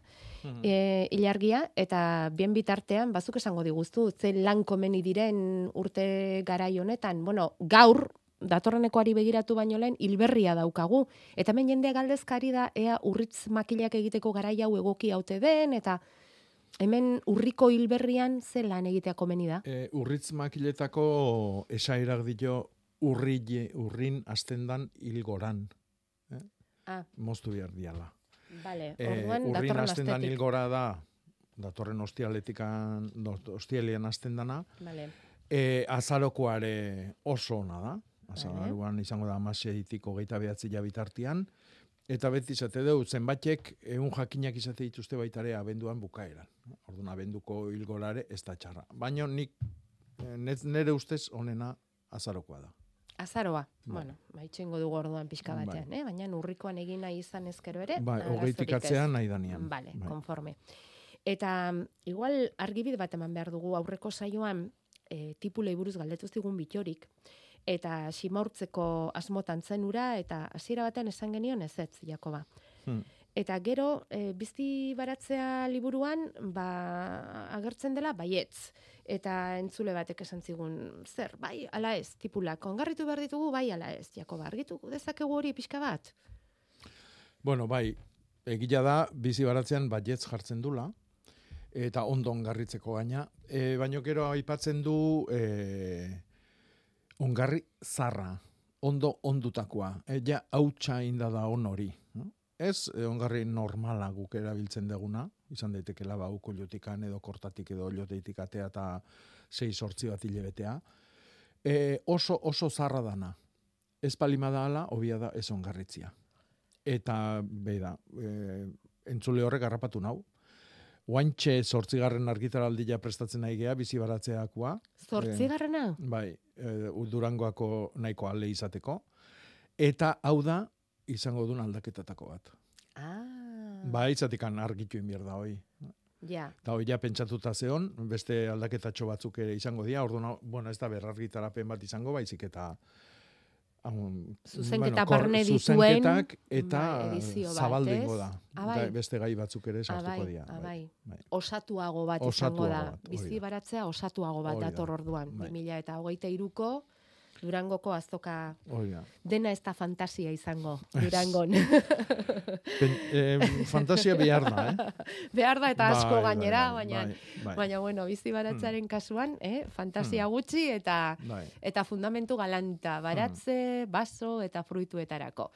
e, ilargia, eta bien bitartean, bazuk esango diguztu, ze lan komeni diren urte garai honetan, bueno, gaur, datorrenekoari begiratu baino lehen, hilberria daukagu. Eta hemen jendea galdezkari da, ea urritz makilak egiteko garai hau egoki haute den, eta hemen urriko hilberrian ze lan egitea komeni da. E, urritz makiletako esairak dio urri, urrin astendan hilgoran. Eh? Ah, Moztu behar diala. Vale, E, orduan urrin datorren astendan astetik. hilgora da, datorren ostialetikan, no, ostialean astendana, Vale. e, azarokoare oso ona da. Azaroan izango da amaseitik hogeita behatzi bitartean, Eta beti izate dugu, zenbatek egun jakinak izate dituzte baitare abenduan bukaeran. Orduan abenduko hilgorare ez da txarra. Baina nik eh, nire ustez onena azarokoa da. Azaroa, Bai. bueno, baitxengo dugu orduan pixka Bai. batean, eh? baina urrikoan egin nahi izan ezkero ere. Bai, hogeitik atzean nahi danean. Vale, Bai. konforme. Eta mm, igual argibide bat eman behar dugu aurreko saioan e, tipulei buruz galdetu zigun bitorik eta simaurtzeko asmotan zenura eta hasiera batean esan genion ezetz Jakoba. Hmm. Eta gero, e, bizti baratzea liburuan, ba, agertzen dela, baietz. Eta entzule batek esan zigun, zer, bai, ala ez, tipulak, ongarritu behar ditugu, bai, ala ez, Jakoba, argitu dezakegu hori pixka bat? Bueno, bai, egila da, bizi baratzean baietz jartzen dula, eta ondo ongarritzeko gaina. E, baino gero aipatzen du e, ongarri zarra, ondo ondutakoa. E, ja, hautsa inda da on hori. no? Ez e, ongarri normala guk erabiltzen deguna, izan daitekela ba uko jotikan edo kortatik edo joteitik atea eta sei sortzi bat hilebetea. E, oso, oso zarra dana. Ez palima da ala, hobia da ez ongarritzia. Eta, beida, e, entzule horrek harrapatu nau. Oantxe sortzigarren argitaraldia prestatzen nahi gea, bizi baratzeakoa. Zortzigarrena? Bai, e, Durangoako nahiko ale izateko. Eta hau da, izango duen aldaketatako bat. Ah, Ba, izatikan argitu inbier da hoi. ja. Eta hoi ja pentsatuta zeon, beste aldaketatxo batzuk ere izango dira, orduan, bueno, ez da berrargitarapen bat izango, baizik eta um, Zuzenketa kor- barne dituen, eta bat, zabaldengo da. Ah, bai. Beste gai batzuk ere Ah, sartuko bai, dira. ah, bai, bai. bai. Osatuago bat Osatuago izango da. bat, Bizi da. baratzea osatuago bat da, dator orduan. bai. 2000 eta hogeita iruko Durangoko azoka Oiga. dena ez da fantasia izango Durangon. Pen, em, fantasia behar da, eh? Behar da eta asko Bai, bai, gainera, bai, baina, bai, bai. baina bueno, bizi baratzearen kasuan, eh, fantasia gutxi eta Bai. eta fundamentu galanta, baratze, baso eta fruituetarako.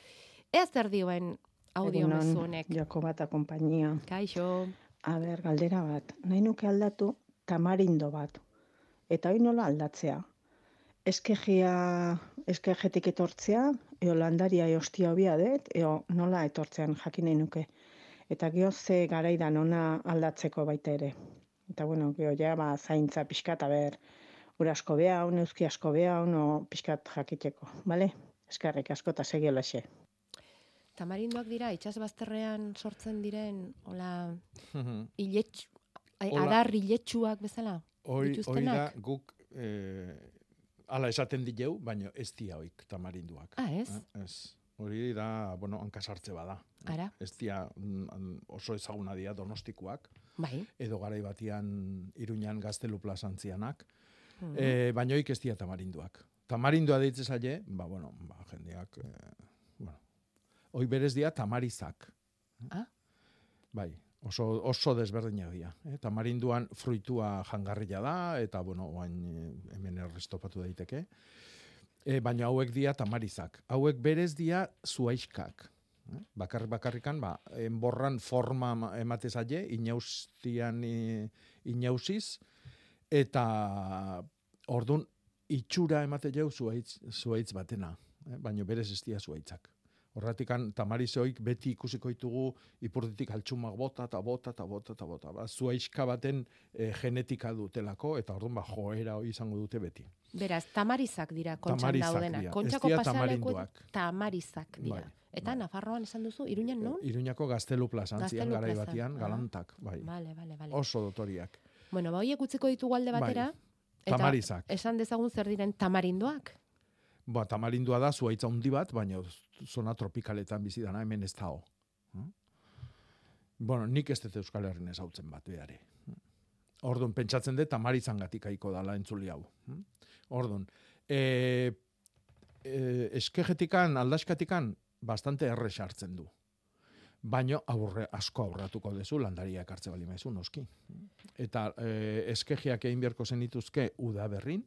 Ea zer dioen audio mezu honek. Bat kompainia. Kaixo. A ber, galdera bat. Nahi nuke aldatu tamarindo bat. Eta hori nola aldatzea? Eskegia, eskegetik etortzea, eo landaria eostia hobia dut, eo nola etortzean jakin nahi nuke. Eta geho ze garaidan ona aldatzeko baita ere. Eta bueno, geho ja, ba, zaintza pixkat, a ber, ura asko beha, neuzki asko beha, no pixkat jakiteko, bale? Eskerrik asko eta segi olaxe. Tamarindoak dira itsas bazterrean sortzen diren hola Hola. adar iletsuak bezala. Hoi, hoi da guk eh, ala esaten dileu, baina ez dia hoik tamarinduak. Ah, ez? Eh, ez. Hori da, bueno, hankasartze bada. Ara. Ez dia mm, oso ezaguna dia donostikoak. Bai. Edo garai batian Iruñan gaztelu plazantzianak. Mhm. Eh, baina hoik ez dia tamarinduak. Tamarindua deitze zaie, ba, bueno, ba, jendeak, eh, bueno, hoi berez dia tamarizak. Ah. Bai, oso, oso desberdinak dira. Eh? Tamarinduan fruitua jangarria da, eta, bueno, oain eh, hemen errestopatu daiteke. E, baina hauek dia tamarizak. Hauek berez dia zuaiskak. Eh? Bakar, bakarrikan, ba, enborran forma ma- emate zaie, inaustian inausiz, eta ordun itxura emate jau zuaitz, zuaitz batena. Eh? Baina berez ez dia zuaitzak. Horratikan tamarizoik beti ikusiko ditugu ipurditik altxumak bota eta bota eta bota eta bota. Ba, zuaiska baten eh, genetika dutelako eta orduan ba, joera hori izango dute beti. Beraz, tamarizak dira kontxan Tamarizak daudenak. dira. Kontxako tamarinduak. tamarizak dira. Bai, Eta Nafarroan esan duzu, Iruñan non? Iruñako gaztelu plazantzian Gaztelu garai plazan. batian, Ah. galantak, bai. Vale, vale, vale. Oso dotoriak. Bueno, ba, hoiek utziko ditugu alde Bai. batera. Eta Tamarizak. esan dezagun zer diren tamarindoak. Ba, tamarindua da zuaitza handi bat, baina zona tropikaletan bizi dana hemen ez dago. Hm? Bueno, nik ez dut Euskal Herrin ezautzen bat behare. Orduan, pentsatzen dut tamarizangatik aiko dala entzuli hau. Hm? Orduan, e, e, eskegetikan, aldaskatikan, bastante erre sartzen du. Baino aurre, asko aurratuko dezu landariak hartze bali maizu, noski. Eta e, eskegiak egin beharko zenituzke udaberrin,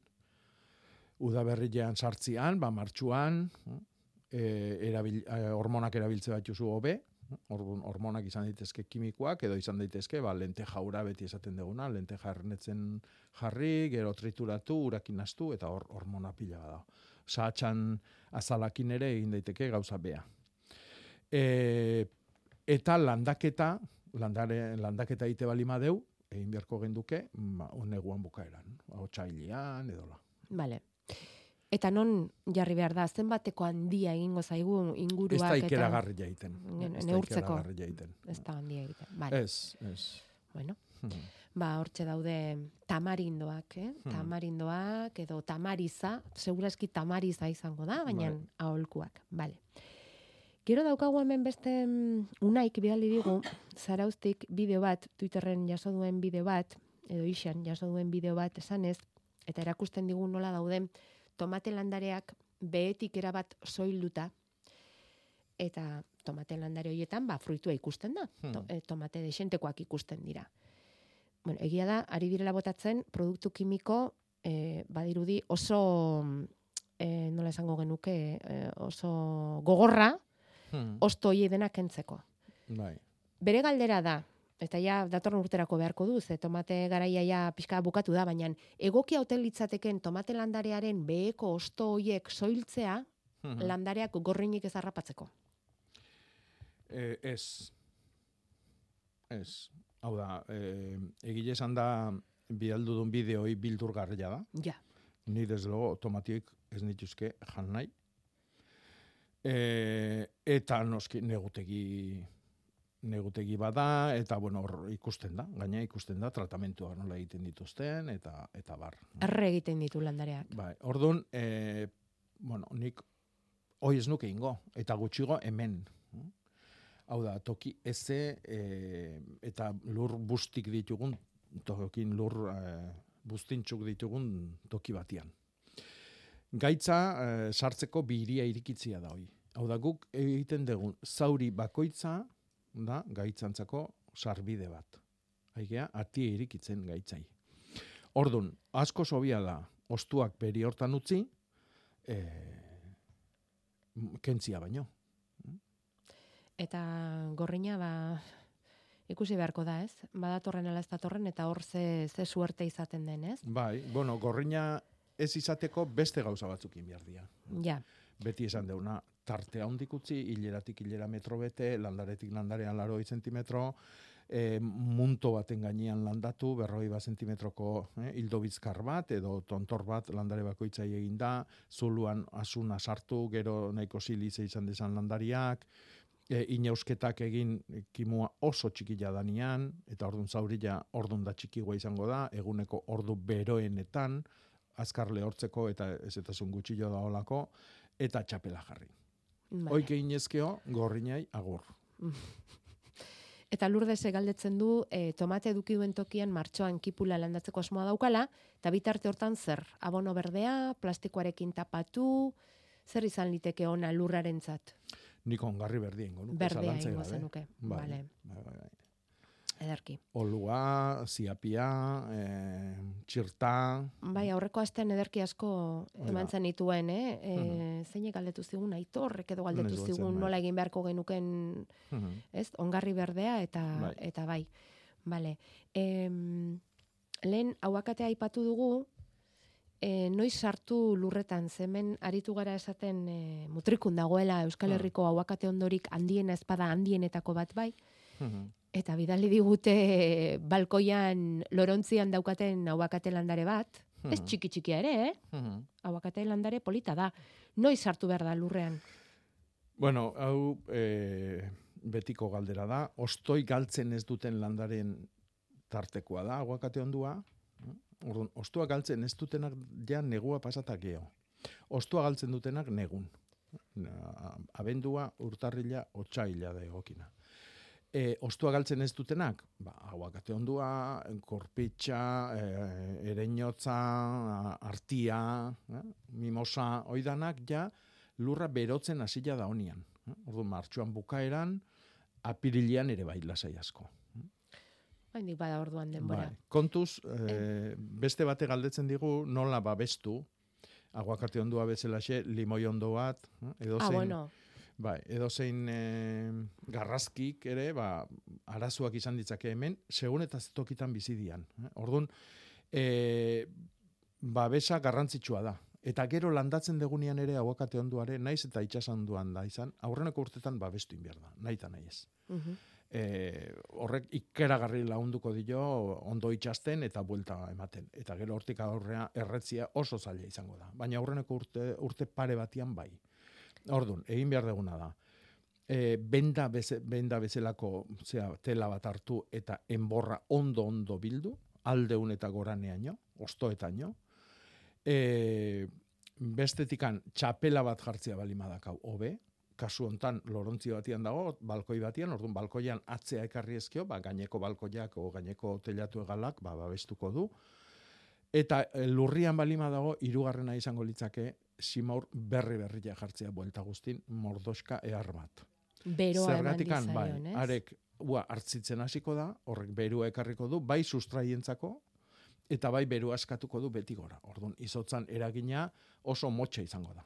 udaberrian sartzian, ba, martxuan, e, erabil, e, hormonak erabiltze bat juzu hobe, hormonak izan daitezke kimikoak, edo izan daitezke, ba, lente jaura beti esaten duguna, lente jarnetzen jarri, gero trituratu, urakin astu, eta hor hormona pila da. Saatxan azalakin ere egin daiteke gauza bea. E, eta landaketa, landare, landaketa ite balima deu, egin beharko genduke, ba, neguan bukaeran, otxailian, edola. Vale. Eta non jarri behar da, zenbateko handia egingo zaigu inguruak Ez da eta... ikeragarri jaiten. Ne- Ez da Neurtzeko. Ez da handia egiten. Vale. Ez, ez. Bueno. Mhm. Ba, hortxe daude tamarindoak, eh? Hmm. Tamarindoak edo tamariza, segurazki tamariza izango da, baina Bai. aholkuak. Vale. Gero daukagu hemen beste mm, unaik bidali digu, zarauztik bideo bat, Twitterren jaso duen bideo bat, edo ixan jaso duen bideo bat esanez, eta erakusten digu nola dauden tomate landareak behetik erabat soilduta, eta tomate landare horietan, ba, fruitua ikusten da. Hmm. To, e, tomate desentekoak ikusten dira. Bueno, egia da, ari direla botatzen, produktu kimiko, e, badirudi oso, e, nola esango genuke, e, oso gogorra, Hmm. osto hie dena kentzeko. Bai. Bere galdera da, eta ja datorren urterako beharko du, ze tomate garaia ja pixka bukatu da, baina egokia hotel litzateken tomate landarearen beheko osto hoiek soiltzea, Mhm. landareak gorrinik ez harrapatzeko. E, ez. Ez. Hau da, e, egile esan da bidaldu duen bideoi bildurgarria da. Ja. Ni desde luego tomatiek ez nituzke jan nahi. E, eta noski negutegi negutegi bada eta bueno hor ikusten da gaina ikusten da tratamentua nola egiten dituzten eta eta bar Erre egiten ditu landareak. Bai, orduan, e, bueno, nik hoi ez nuke ingo, eta gutxigo hemen. Hau da, toki eze e, eta lur bustik ditugun, tokin lur e, bustintxuk ditugun toki batian. Gaitza eh, sartzeko biria irikitzia da hoi. Hau da guk egiten dugun zauri bakoitza da gaitzantzako sarbide bat. Haigea, atie irikitzen gaitzai. Ordun, asko sobia da, ostuak beri hortan utzi, e, kentzia baino. Eta gorrina ba ikusi beharko da, ez? Badatorren ala ez datorren eta hor ze ze suerte izaten den, ez? Bai, bueno, gorrina ez izateko beste gauza batzuk behar dira. Ja. Beti esan deuna, tarte handik utzi, hileratik hilera metro bete, landaretik landarean laroi zentimetro, e, munto baten gainean landatu, berroi bat zentimetroko eh, hildo bizkar bat, edo tontor bat landare bakoitzai egin da, zuluan asuna sartu, gero nahiko silize izan desan landariak, e, inausketak egin kimua oso txikila danian, eta ordun zaurila ordun da txikigoa izango da, eguneko ordu beroenetan, azkar lehortzeko eta ez eta zun gutxillo da olako, eta txapela jarri. Vale. Oike inezkeo, gorrinai agur. Eta lurdese galdetzen du, e, tomate eduki duen tokian martxoan kipula landatzeko asmoa daukala, eta bitarte hortan zer? Abono berdea, plastikoarekin tapatu, zer izan liteke ona lurrarentzat? Nik ongarri berdie ingo nuke. Berdea ingo zenuke, Bai, vale. bai, bai, bai. Ederki. Olua, ziapia, eh, txirta, Bai, aurreko astean ederki asko eman da. zenituen, eh? E, zeinek galdetu zigun, aitorrek edo galdetu zigun bai. nola egin beharko genuken, Mhm. ez? Ongarri berdea eta Bai. eta bai. Vale. Em, lehen hauakatea aipatu dugu, e, noiz sartu lurretan, zemen aritu gara esaten e, mutrikun dagoela Euskal Ah. Herriko hauakate ondorik handiena espada handienetako bat bai. Eta bidali digute balkoian lorontzian daukaten hauakate landare bat, ez Mhm. txiki txikia ere, eh? Mhm. Hauakate landare polita da. Noiz sartu behar da lurrean? Bueno, hau e, betiko galdera da. Ostoi galtzen ez duten landaren tartekoa da, aguakate ondua. Orduan, ostua galtzen ez dutenak ja negua pasatak geho. Ostua galtzen dutenak negun. Abendua, urtarrila, otxaila da egokina. E, ostua galtzen ez dutenak, ba, aguakate ondua, korpitxa, e, ereinotza, artia, eh, mimosa, oidanak ja, lurra berotzen hasila da honian. eh? Orduan, martxoan bukaeran, apirilian ere bai lasai asko. Haindik bada orduan denbora. Bai. Kontuz, e, beste bate galdetzen digu nola babestu, aguakate ondua bezalaxe, limoi ondo bat, eh? edo Ah, bueno. Bai, edo zein e, garrazkik ere, ba, arazoak izan ditzake hemen, segun eta tokitan bizi dian. Eh? Orduan, e, babesa garrantzitsua da. Eta gero landatzen degunean ere aguakate onduare, naiz eta itxasanduan da izan, aurreneko urtetan babestu inbier da, nahi eta nahi ez. Mhm. E, horrek ikeragarri launduko dio ondo itxasten eta buelta ematen. Eta gero hortik aurrea erretzia oso zaila izango da. Baina aurreneko urte, urte pare batian bai. Ordun, egin behar deguna da. E, benda, beze, benda bezalako zera, tela bat hartu eta enborra ondo ondo bildu, aldeun eta goraneaino, ostoetaino. E, bestetikan txapela bat jartzea balimadakau hobe, kasu hontan lorontzi batian dago, balkoi batian, orduan balkoian atzea ekarri ezkio, ba, gaineko balkoiak o gaineko telatu egalak, ba, babestuko du. Eta eh, lurrian balima dago, hirugarrena izango litzake, simaur berri berria jartzea buelta guztin, mordoska ehar bat. Beroa Zergatikan, bai, ez? arek, ua, hartzitzen hasiko da, horrek berua ekarriko du, bai sustraientzako, eta bai berua eskatuko du beti gora. Orduan, izotzan eragina oso motxa izango da.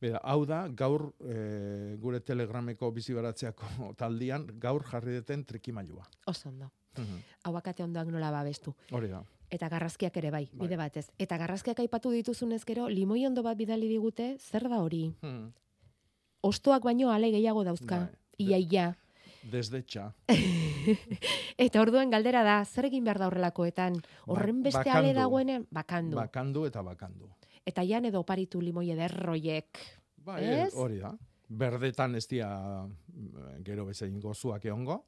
Beda, hau da, gaur e, gure telegrameko bizibaratzeako taldian, gaur jarri deten trikimailua. Oso ondo. Mhm. Hauakate ondoak nola babestu. Hori da. Eta garrazkiak ere bai, Bai. bide batez. Eta garrazkiak aipatu dituzunez gero, limoi ondo bat bidali digute, zer da hori? Hmm. Ostoak baino ale gehiago dauzka. Bai. Ia. Desde txa. Eta orduan galdera da, zer egin behar da horrelakoetan? Horren beste ale Ba, bakandu. dagoenen, bakandu. Bakandu eta bakandu. Eta jan edo oparitu limoi ederroiek. Bai, Ez? hori da. Berdetan ez dia mm, gero bezain gozuak egongo.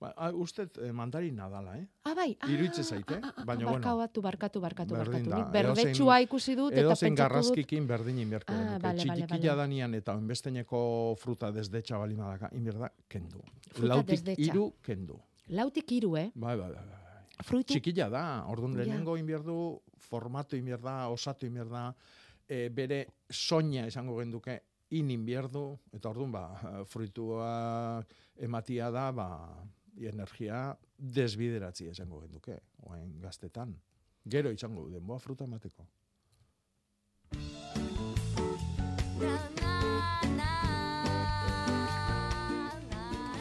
Ba, ah, uste eh, mandarina dala, eh? Ah, bai. Ah, Iruitze zaite, baina bueno. Barkatu, barkatu, barkatu, barkatu. da. Nik berdetsua ikusi dut eta pentsatu dut. garrazkikin berdin inberko Ah, genuke. bale, bale, Txikikila bale. danian eta onbesteneko fruta desdetxa balimadaka, inberda, kendu. Fruta Lautik desdetxa. iru, kendu. Lautik hiru, eh? Bai, bai, bai. bai. Fruitu? Txikila da, orduan lehenengo inbierdu, formato inbierda, osatu inbierda, e, bere soina esango genduke inin behar du, eta orduan ba, fruitua ematia da, ba, energia desbideratzi esango genduke, oain gaztetan. Gero izango du denboa fruta emateko.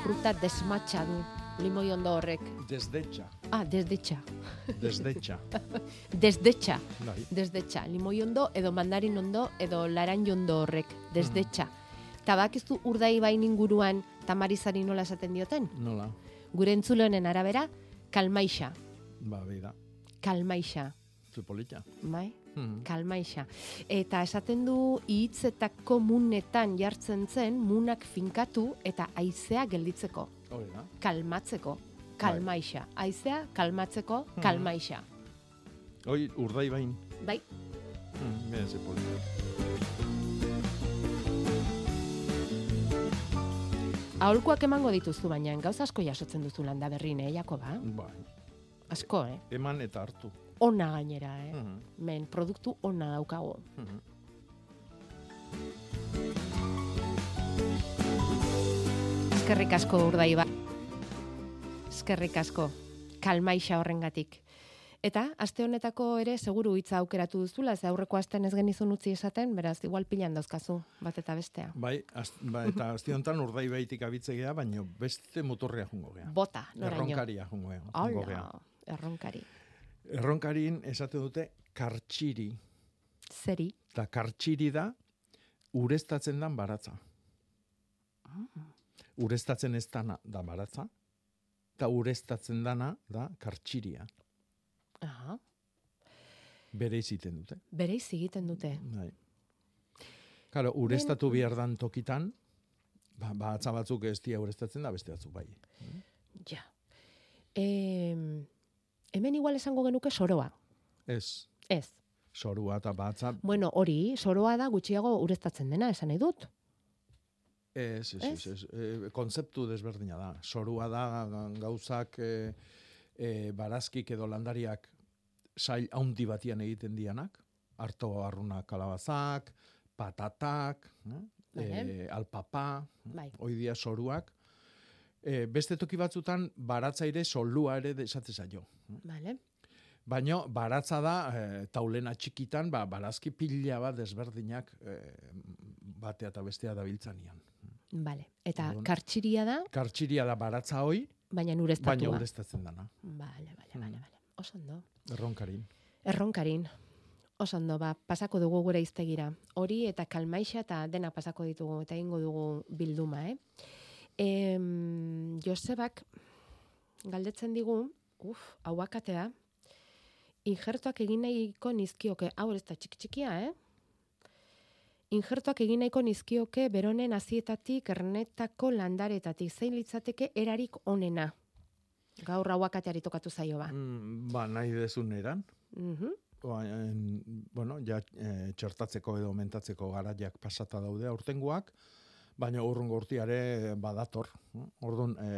Fruta desmatxa du, limoi ondo horrek. Desdetxa, Ah, desdetxa. desdetxa. Desdetxa. Bai. Desdetxa. Limoi ondo, edo mandarin ondo, edo laranjo ondo horrek. Desdetxa. Eta bakizu urdai bain inguruan tamarizari nola esaten dioten? Nola? Gure entzulonen arabera, kalmaixa. Ba, beida. Kalmaixa. Zupolitxa. Bai? Mhm. Kalmaixa. Eta esaten du hitzetako munetan jartzen zen, munak finkatu eta haizea gelditzeko. Hori da. Kalmatzeko. Kalmaixa. Haizea kalmatzeko, Mhm. kalmaixa. Hoi, urdai bain. Bai, Mm, aholkuak emango dituzu baina, gauza asko jasotzen duzu landa berrin, eh, Jakoba? Bai. Asko, eh? Eman eta hartu. Ona gainera, eh? Mhm. Men, produktu ona daukago. Mhm. Eskerrik asko urdai ba. Eskerrik asko. Kalmaixa horrengatik. Eta, aste honetako ere, seguru hitza aukeratu duzula, ze aurreko astean ez genizun utzi esaten, beraz, igual pilan dauzkazu, bat eta bestea. Bai, az, ba, eta azti honetan urdai baitik abitze gea, baino beste motorrea jungo gea. Bota, noraino. Erronkaria jungo gea. jungo gea. Hala, erronkari. Erronkarin esate dute kartxiri. Zeri? Eta kartxiri da ureztatzen dan baratza. Ureztatzen ez dana da baratza, eta ureztatzen dana da kartxiria. Aha, Bere iziten dute. bere egiten dute. Bai. Karo, ureztatu behar dan tokitan, ba, batza batzuk ez dia ureztatzen da, beste batzuk bai. Ja. E, hemen igual esango genuke soroa. Ez, Ez. sorua eta batza, Bueno, hori, soroa da gutxiago ureztatzen dena, esan nahi dut. ez, ez, ez, Ez? e, kontzeptu desberdina da. Sorua da gauzak e, e, barazkik edo landariak sail haundi batian egiten dianak, harto arruna kalabazak, patatak, eh? E, alpapa, Bai. hoi dia soruak. E, beste toki batzutan baratza ere solua ere esate zaio. Vale. Baina baratza da e, taulena txikitan, ba, barazki pila bat desberdinak e, batea eta bestea dabiltzanian. Vale. Eta Orduan- kartxiria da, Kartxiria da baratza hoi, baina ureztatua. baina ureztatzen dana. Vale, vale, vale, vale. Oso ondo. Erronkarin. Erronkarin. Oso ondo, ba, pasako dugu gure iztegira. Hori eta kalmaixa eta dena pasako ditugu eta egingo dugu bilduma, eh? Em, Josebak galdetzen digu, uf, hau bakatea, injertuak egin nahiko nizkioke, hau ez da txiki txikia, eh? Injertuak egin nahiko nizkioke beronen azietatik, ernetako landaretatik, zein litzateke erarik onena. Gaur hauakateari tokatu zaio ba. Mm, ba, nahi dezun eran. Mhm. Oain, bueno, ja e, txertatzeko edo mentatzeko garaiak pasata daude aurtengoak, baina urrungo urtiare badator. Orduan, e,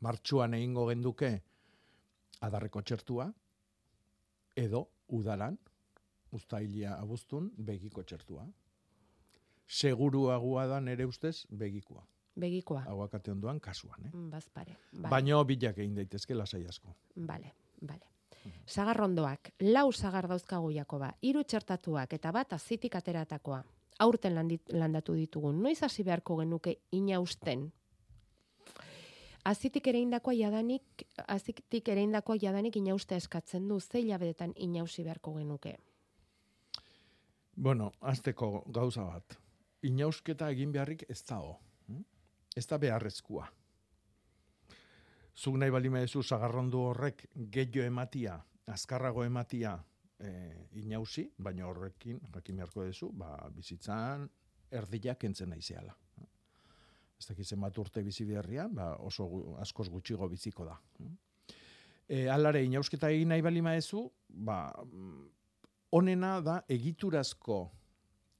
martxuan egingo genduke adarreko txertua, edo udaran, uztailia abuztun, begiko txertua. Seguruagoa da nere ustez begikoa. Begikoa. Aguakate ondoan kasuan, eh? Mm, Bazpare. Vale. Baina bilak egin daitezke lasai asko. Vale, vale. Sagarrondoak, lau sagar dauzkagu Jakoba, hiru txertatuak eta bat azitik ateratakoa. Aurten landit, landatu ditugu. Noiz hasi beharko genuke inausten? Azitik ere indakoa jadanik, azitik ere indakoa jadanik inauste eskatzen du, ze hilabetetan inausi beharko genuke. Bueno, azteko gauza bat. Inausketa egin beharrik ez dago. Ez da beharrezkoa. Zuk nahi bali mezu zagarrondu horrek gehiago ematia, azkarrago ematia e, inausi, baina horrekin, jakin beharko duzu, ba, bizitzan erdiak entzen naizeala. Ez dakit zenbat urte bizi beharrian, ba, oso gu- askoz gutxigo biziko da. E, alare, inausketa egin nahi bali maezu, ba, mm, onena da egiturazko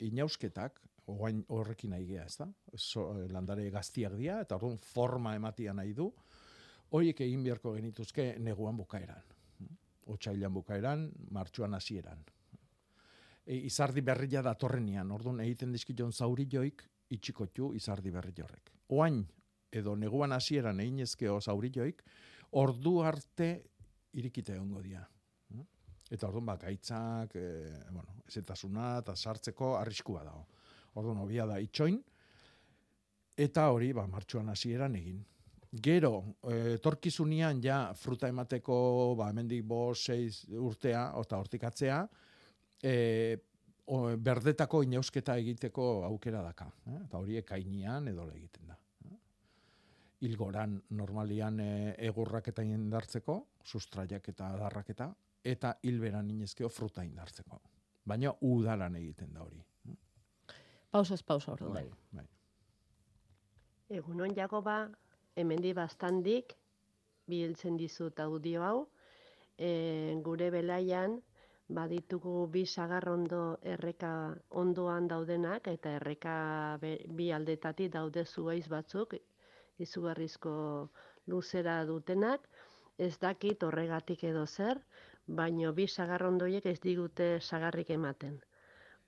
inausketak, oain horrekin nahi gea, ez da? So, landare gaztiak dira, eta orduan forma ematia nahi du, horiek egin beharko genituzke neguan bukaeran. Otsailan bukaeran, martxuan hasieran. e, izardi berria datorrenean, orduan egiten dizkion zauri joik, itxikotu izardi berri horrek. Oain, edo neguan hasieran egin ezkeo zauri joik, ordu arte irikite egongo dira. Eta orduan bak, gaitzak, e, bueno, ezetasuna eta sartzeko arriskua dago. Orduan, hobia da itxoin, eta hori, ba, martxuan hasieran egin. Gero, eh, etorkizunean ja fruta emateko, ba, hemendik bo, seiz urtea, eta hortikatzea, e, o, berdetako inausketa egiteko aukera daka. Eh? Eta hori ekainian edo egiten da. Eh? Ilgoran normalian e, egurrak eta indartzeko, sustraiak eta adarraketa, eta hilberan inezkeo fruta indartzeko. Baina udaran egiten da hori. Pausos pauso ordu Bai, bai. Egunon Jakoba, hemendi bastandik biltzen dizut audio hau. E, gure belaian baditugu bi sagarrondo erreka ondoan daudenak eta erreka be- bi aldetatik daude zuaiz batzuk izugarrizko luzera dutenak. Ez dakit horregatik edo zer, baino bi sagarrondoiek ez digute sagarrik ematen.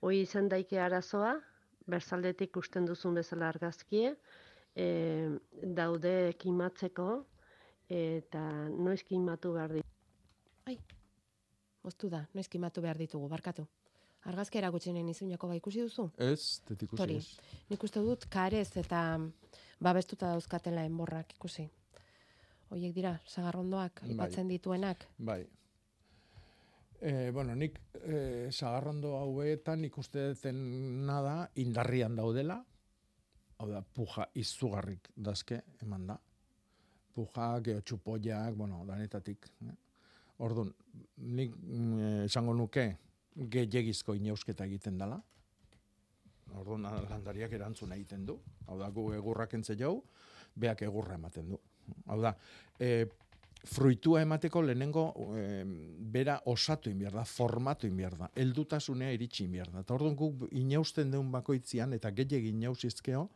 Hoi izan daike arazoa, berzaldetik usten duzun bezala argazkie, e, daude kimatzeko eta noiz kimatu behar ditu. Moztu da, noiz kimatu behar ditugu, barkatu. Argazki erakutsi nahi nizun Jakoba ikusi duzu? Ez, tetik Hori, nik uste dut karez eta babestuta dauzkatela enborrak ikusi. Hoiek dira, sagarrondoak, Bai. aipatzen dituenak. Bai. E, bueno, nik e, sagarrondo hauetan ikuste dutena da indarrian daudela, hau da, puja izugarrik dazke eman da. Puja, geotxupoiak, bueno, danetatik. Eh? Orduan, nik eh, esango nuke gehiagizko inausketa egiten dela. Orduan, landariak erantzun egiten du. Hau da, gu egurrak entze jau, beak egurra ematen du. Hau da, e, fruitua emateko lehenengo e, bera osatu inbiar da, formatu inbiar da, heldutasunea iritsi inbiar da. Eta orduan guk inausten deun bakoitzian, eta gehiagin inausizkeo,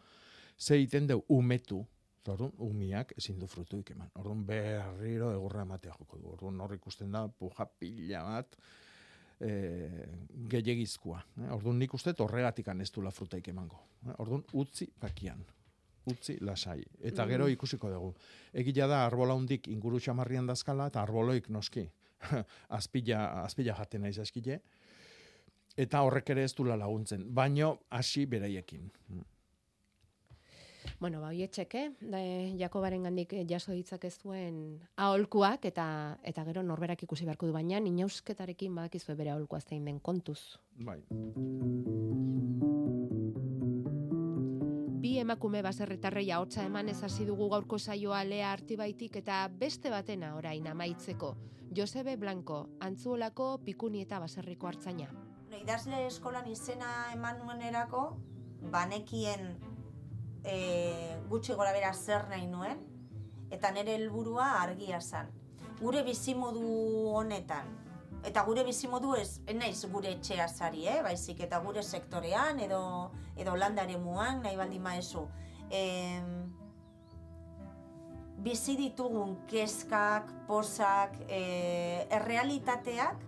ze egiten deu umetu, Orduan, umiak ezin du frutuik eman. Orduan, berriro egurra ematea joko du. Orduan, hor ikusten da, puja pila bat, e, gehiagizkoa. Eh? Orduan, nik uste horregatik ez dula frutaik emango. Eh? Orduan, utzi bakian. Utzi lasai. Eta gero ikusiko dugu. Egia da, arbola hundik inguru xamarrian dazkala, eta arboloik noski. azpila, azpila jaten naiz eskile. Eta horrek ere ez dula laguntzen. Baino, hasi beraiekin. Bueno, ba, hoietxeke, da, Jakobaren gandik jaso ditzak ez duen aholkuak, eta eta gero norberak ikusi beharko du baina, inausketarekin badakizue bere aholkua zein den kontuz. Bai. Bi emakume baserritarrei ahotsa eman ez hasi dugu gaurko saioa lea artibaitik eta beste batena orain amaitzeko. Josebe Blanco, antzuolako pikuni eta baserriko hartzaina. Idazle eskolan izena eman nuenerako, banekien e, gutxi gora bera zer nahi nuen, eta nire helburua argia zan. Gure bizimodu honetan, eta gure bizimodu ez, naiz gure etxea zari, eh? baizik, eta gure sektorean, edo, edo landare muan, nahi baldin maezu. Em, bizi ditugun kezkak, pozak, e, errealitateak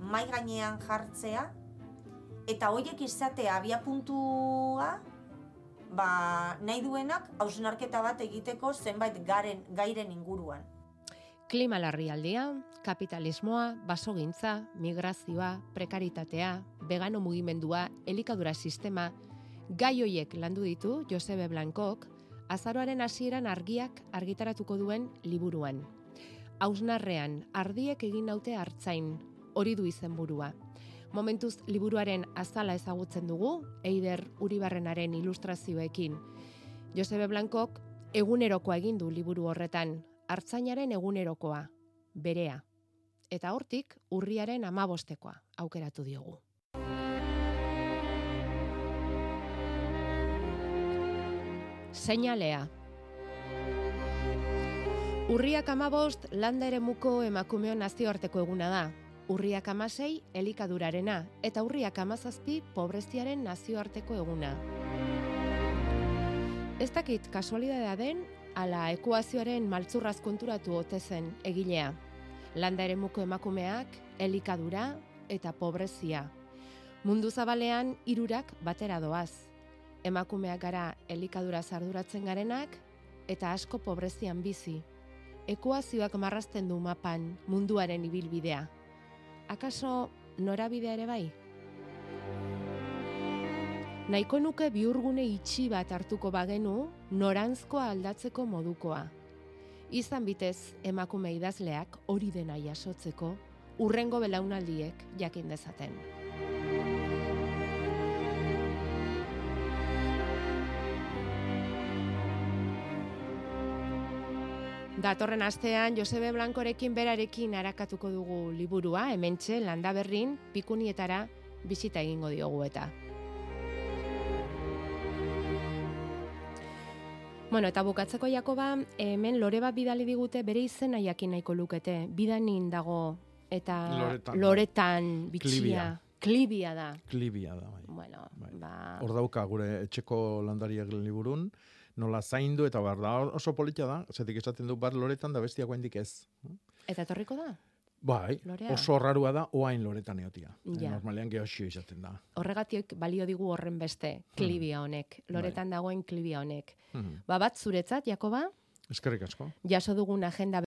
mai gainean jartzea, eta horiek izatea abia puntua, ba, nahi duenak hausnarketa bat egiteko zenbait garen, gairen inguruan. Klima larrialdia, kapitalismoa, basogintza, migrazioa, prekaritatea, vegano mugimendua, elikadura sistema, gai hoiek landu ditu Josebe Blankok, azaroaren hasieran argiak argitaratuko duen liburuan. Hausnarrean, ardiek egin naute hartzain, hori du izenburua. Momentuz liburuaren azala ezagutzen dugu, Eider Uribarrenaren ilustrazioekin. Josebe Blankok egunerokoa egin du liburu horretan, hartzainaren egunerokoa, berea. Eta hortik urriaren amabostekoa aukeratu diogu. Seinalea. Urriak amabost landa eremuko emakumeon nazioarteko eguna da. Urriak amasei elikadurarena eta urriak amazazpi pobreziaren nazioarteko eguna. Ez dakit kasualidadea den, ala ekuazioaren maltzurraz konturatu ote zen egilea. Landa eremuko emakumeak, elikadura eta pobrezia. Mundu zabalean hirurak batera doaz. Emakumeak gara elikadura arduratzen garenak eta asko pobrezian bizi. Ekuazioak marrazten du mapan munduaren ibilbidea. Akaso norabidea ere bai? Nahiko nuke biurgune itxi bat hartuko bagenu norantzkoa aldatzeko modukoa. Izan bitez emakume idazleak hori dena jasotzeko urrengo belaunaldiek jakin dezaten. Datorren astean Josebe Blankorekin berarekin arakatuko dugu liburua, hementxe landaberrin pikunietara bisita egingo diogu eta. Bueno, eta bukatzeko Jakoba, hemen lore bat bidali digute bere izena jakin nahiko lukete. Bidanin dago eta Loretan, loretan, bai. bitxia. Klibia. Klibia da. Klibia da, bai. Bueno, ba... Hor dauka gure etxeko landariak liburun, nola zaindu eta bar da oso polita da, zetik esaten du bat loretan da bestiak oraindik ez. Eta etorriko da? Bai, Lorea? oso rarua da oain loretan eotia. Ja. Normalean geoxio izaten da. Horregatik balio digu horren beste, klibia honek. Loretan dagoen klibia honek. Mhm. Ba bat zuretzat, Jakoba, Eskerrik asko. jaso dugun agenda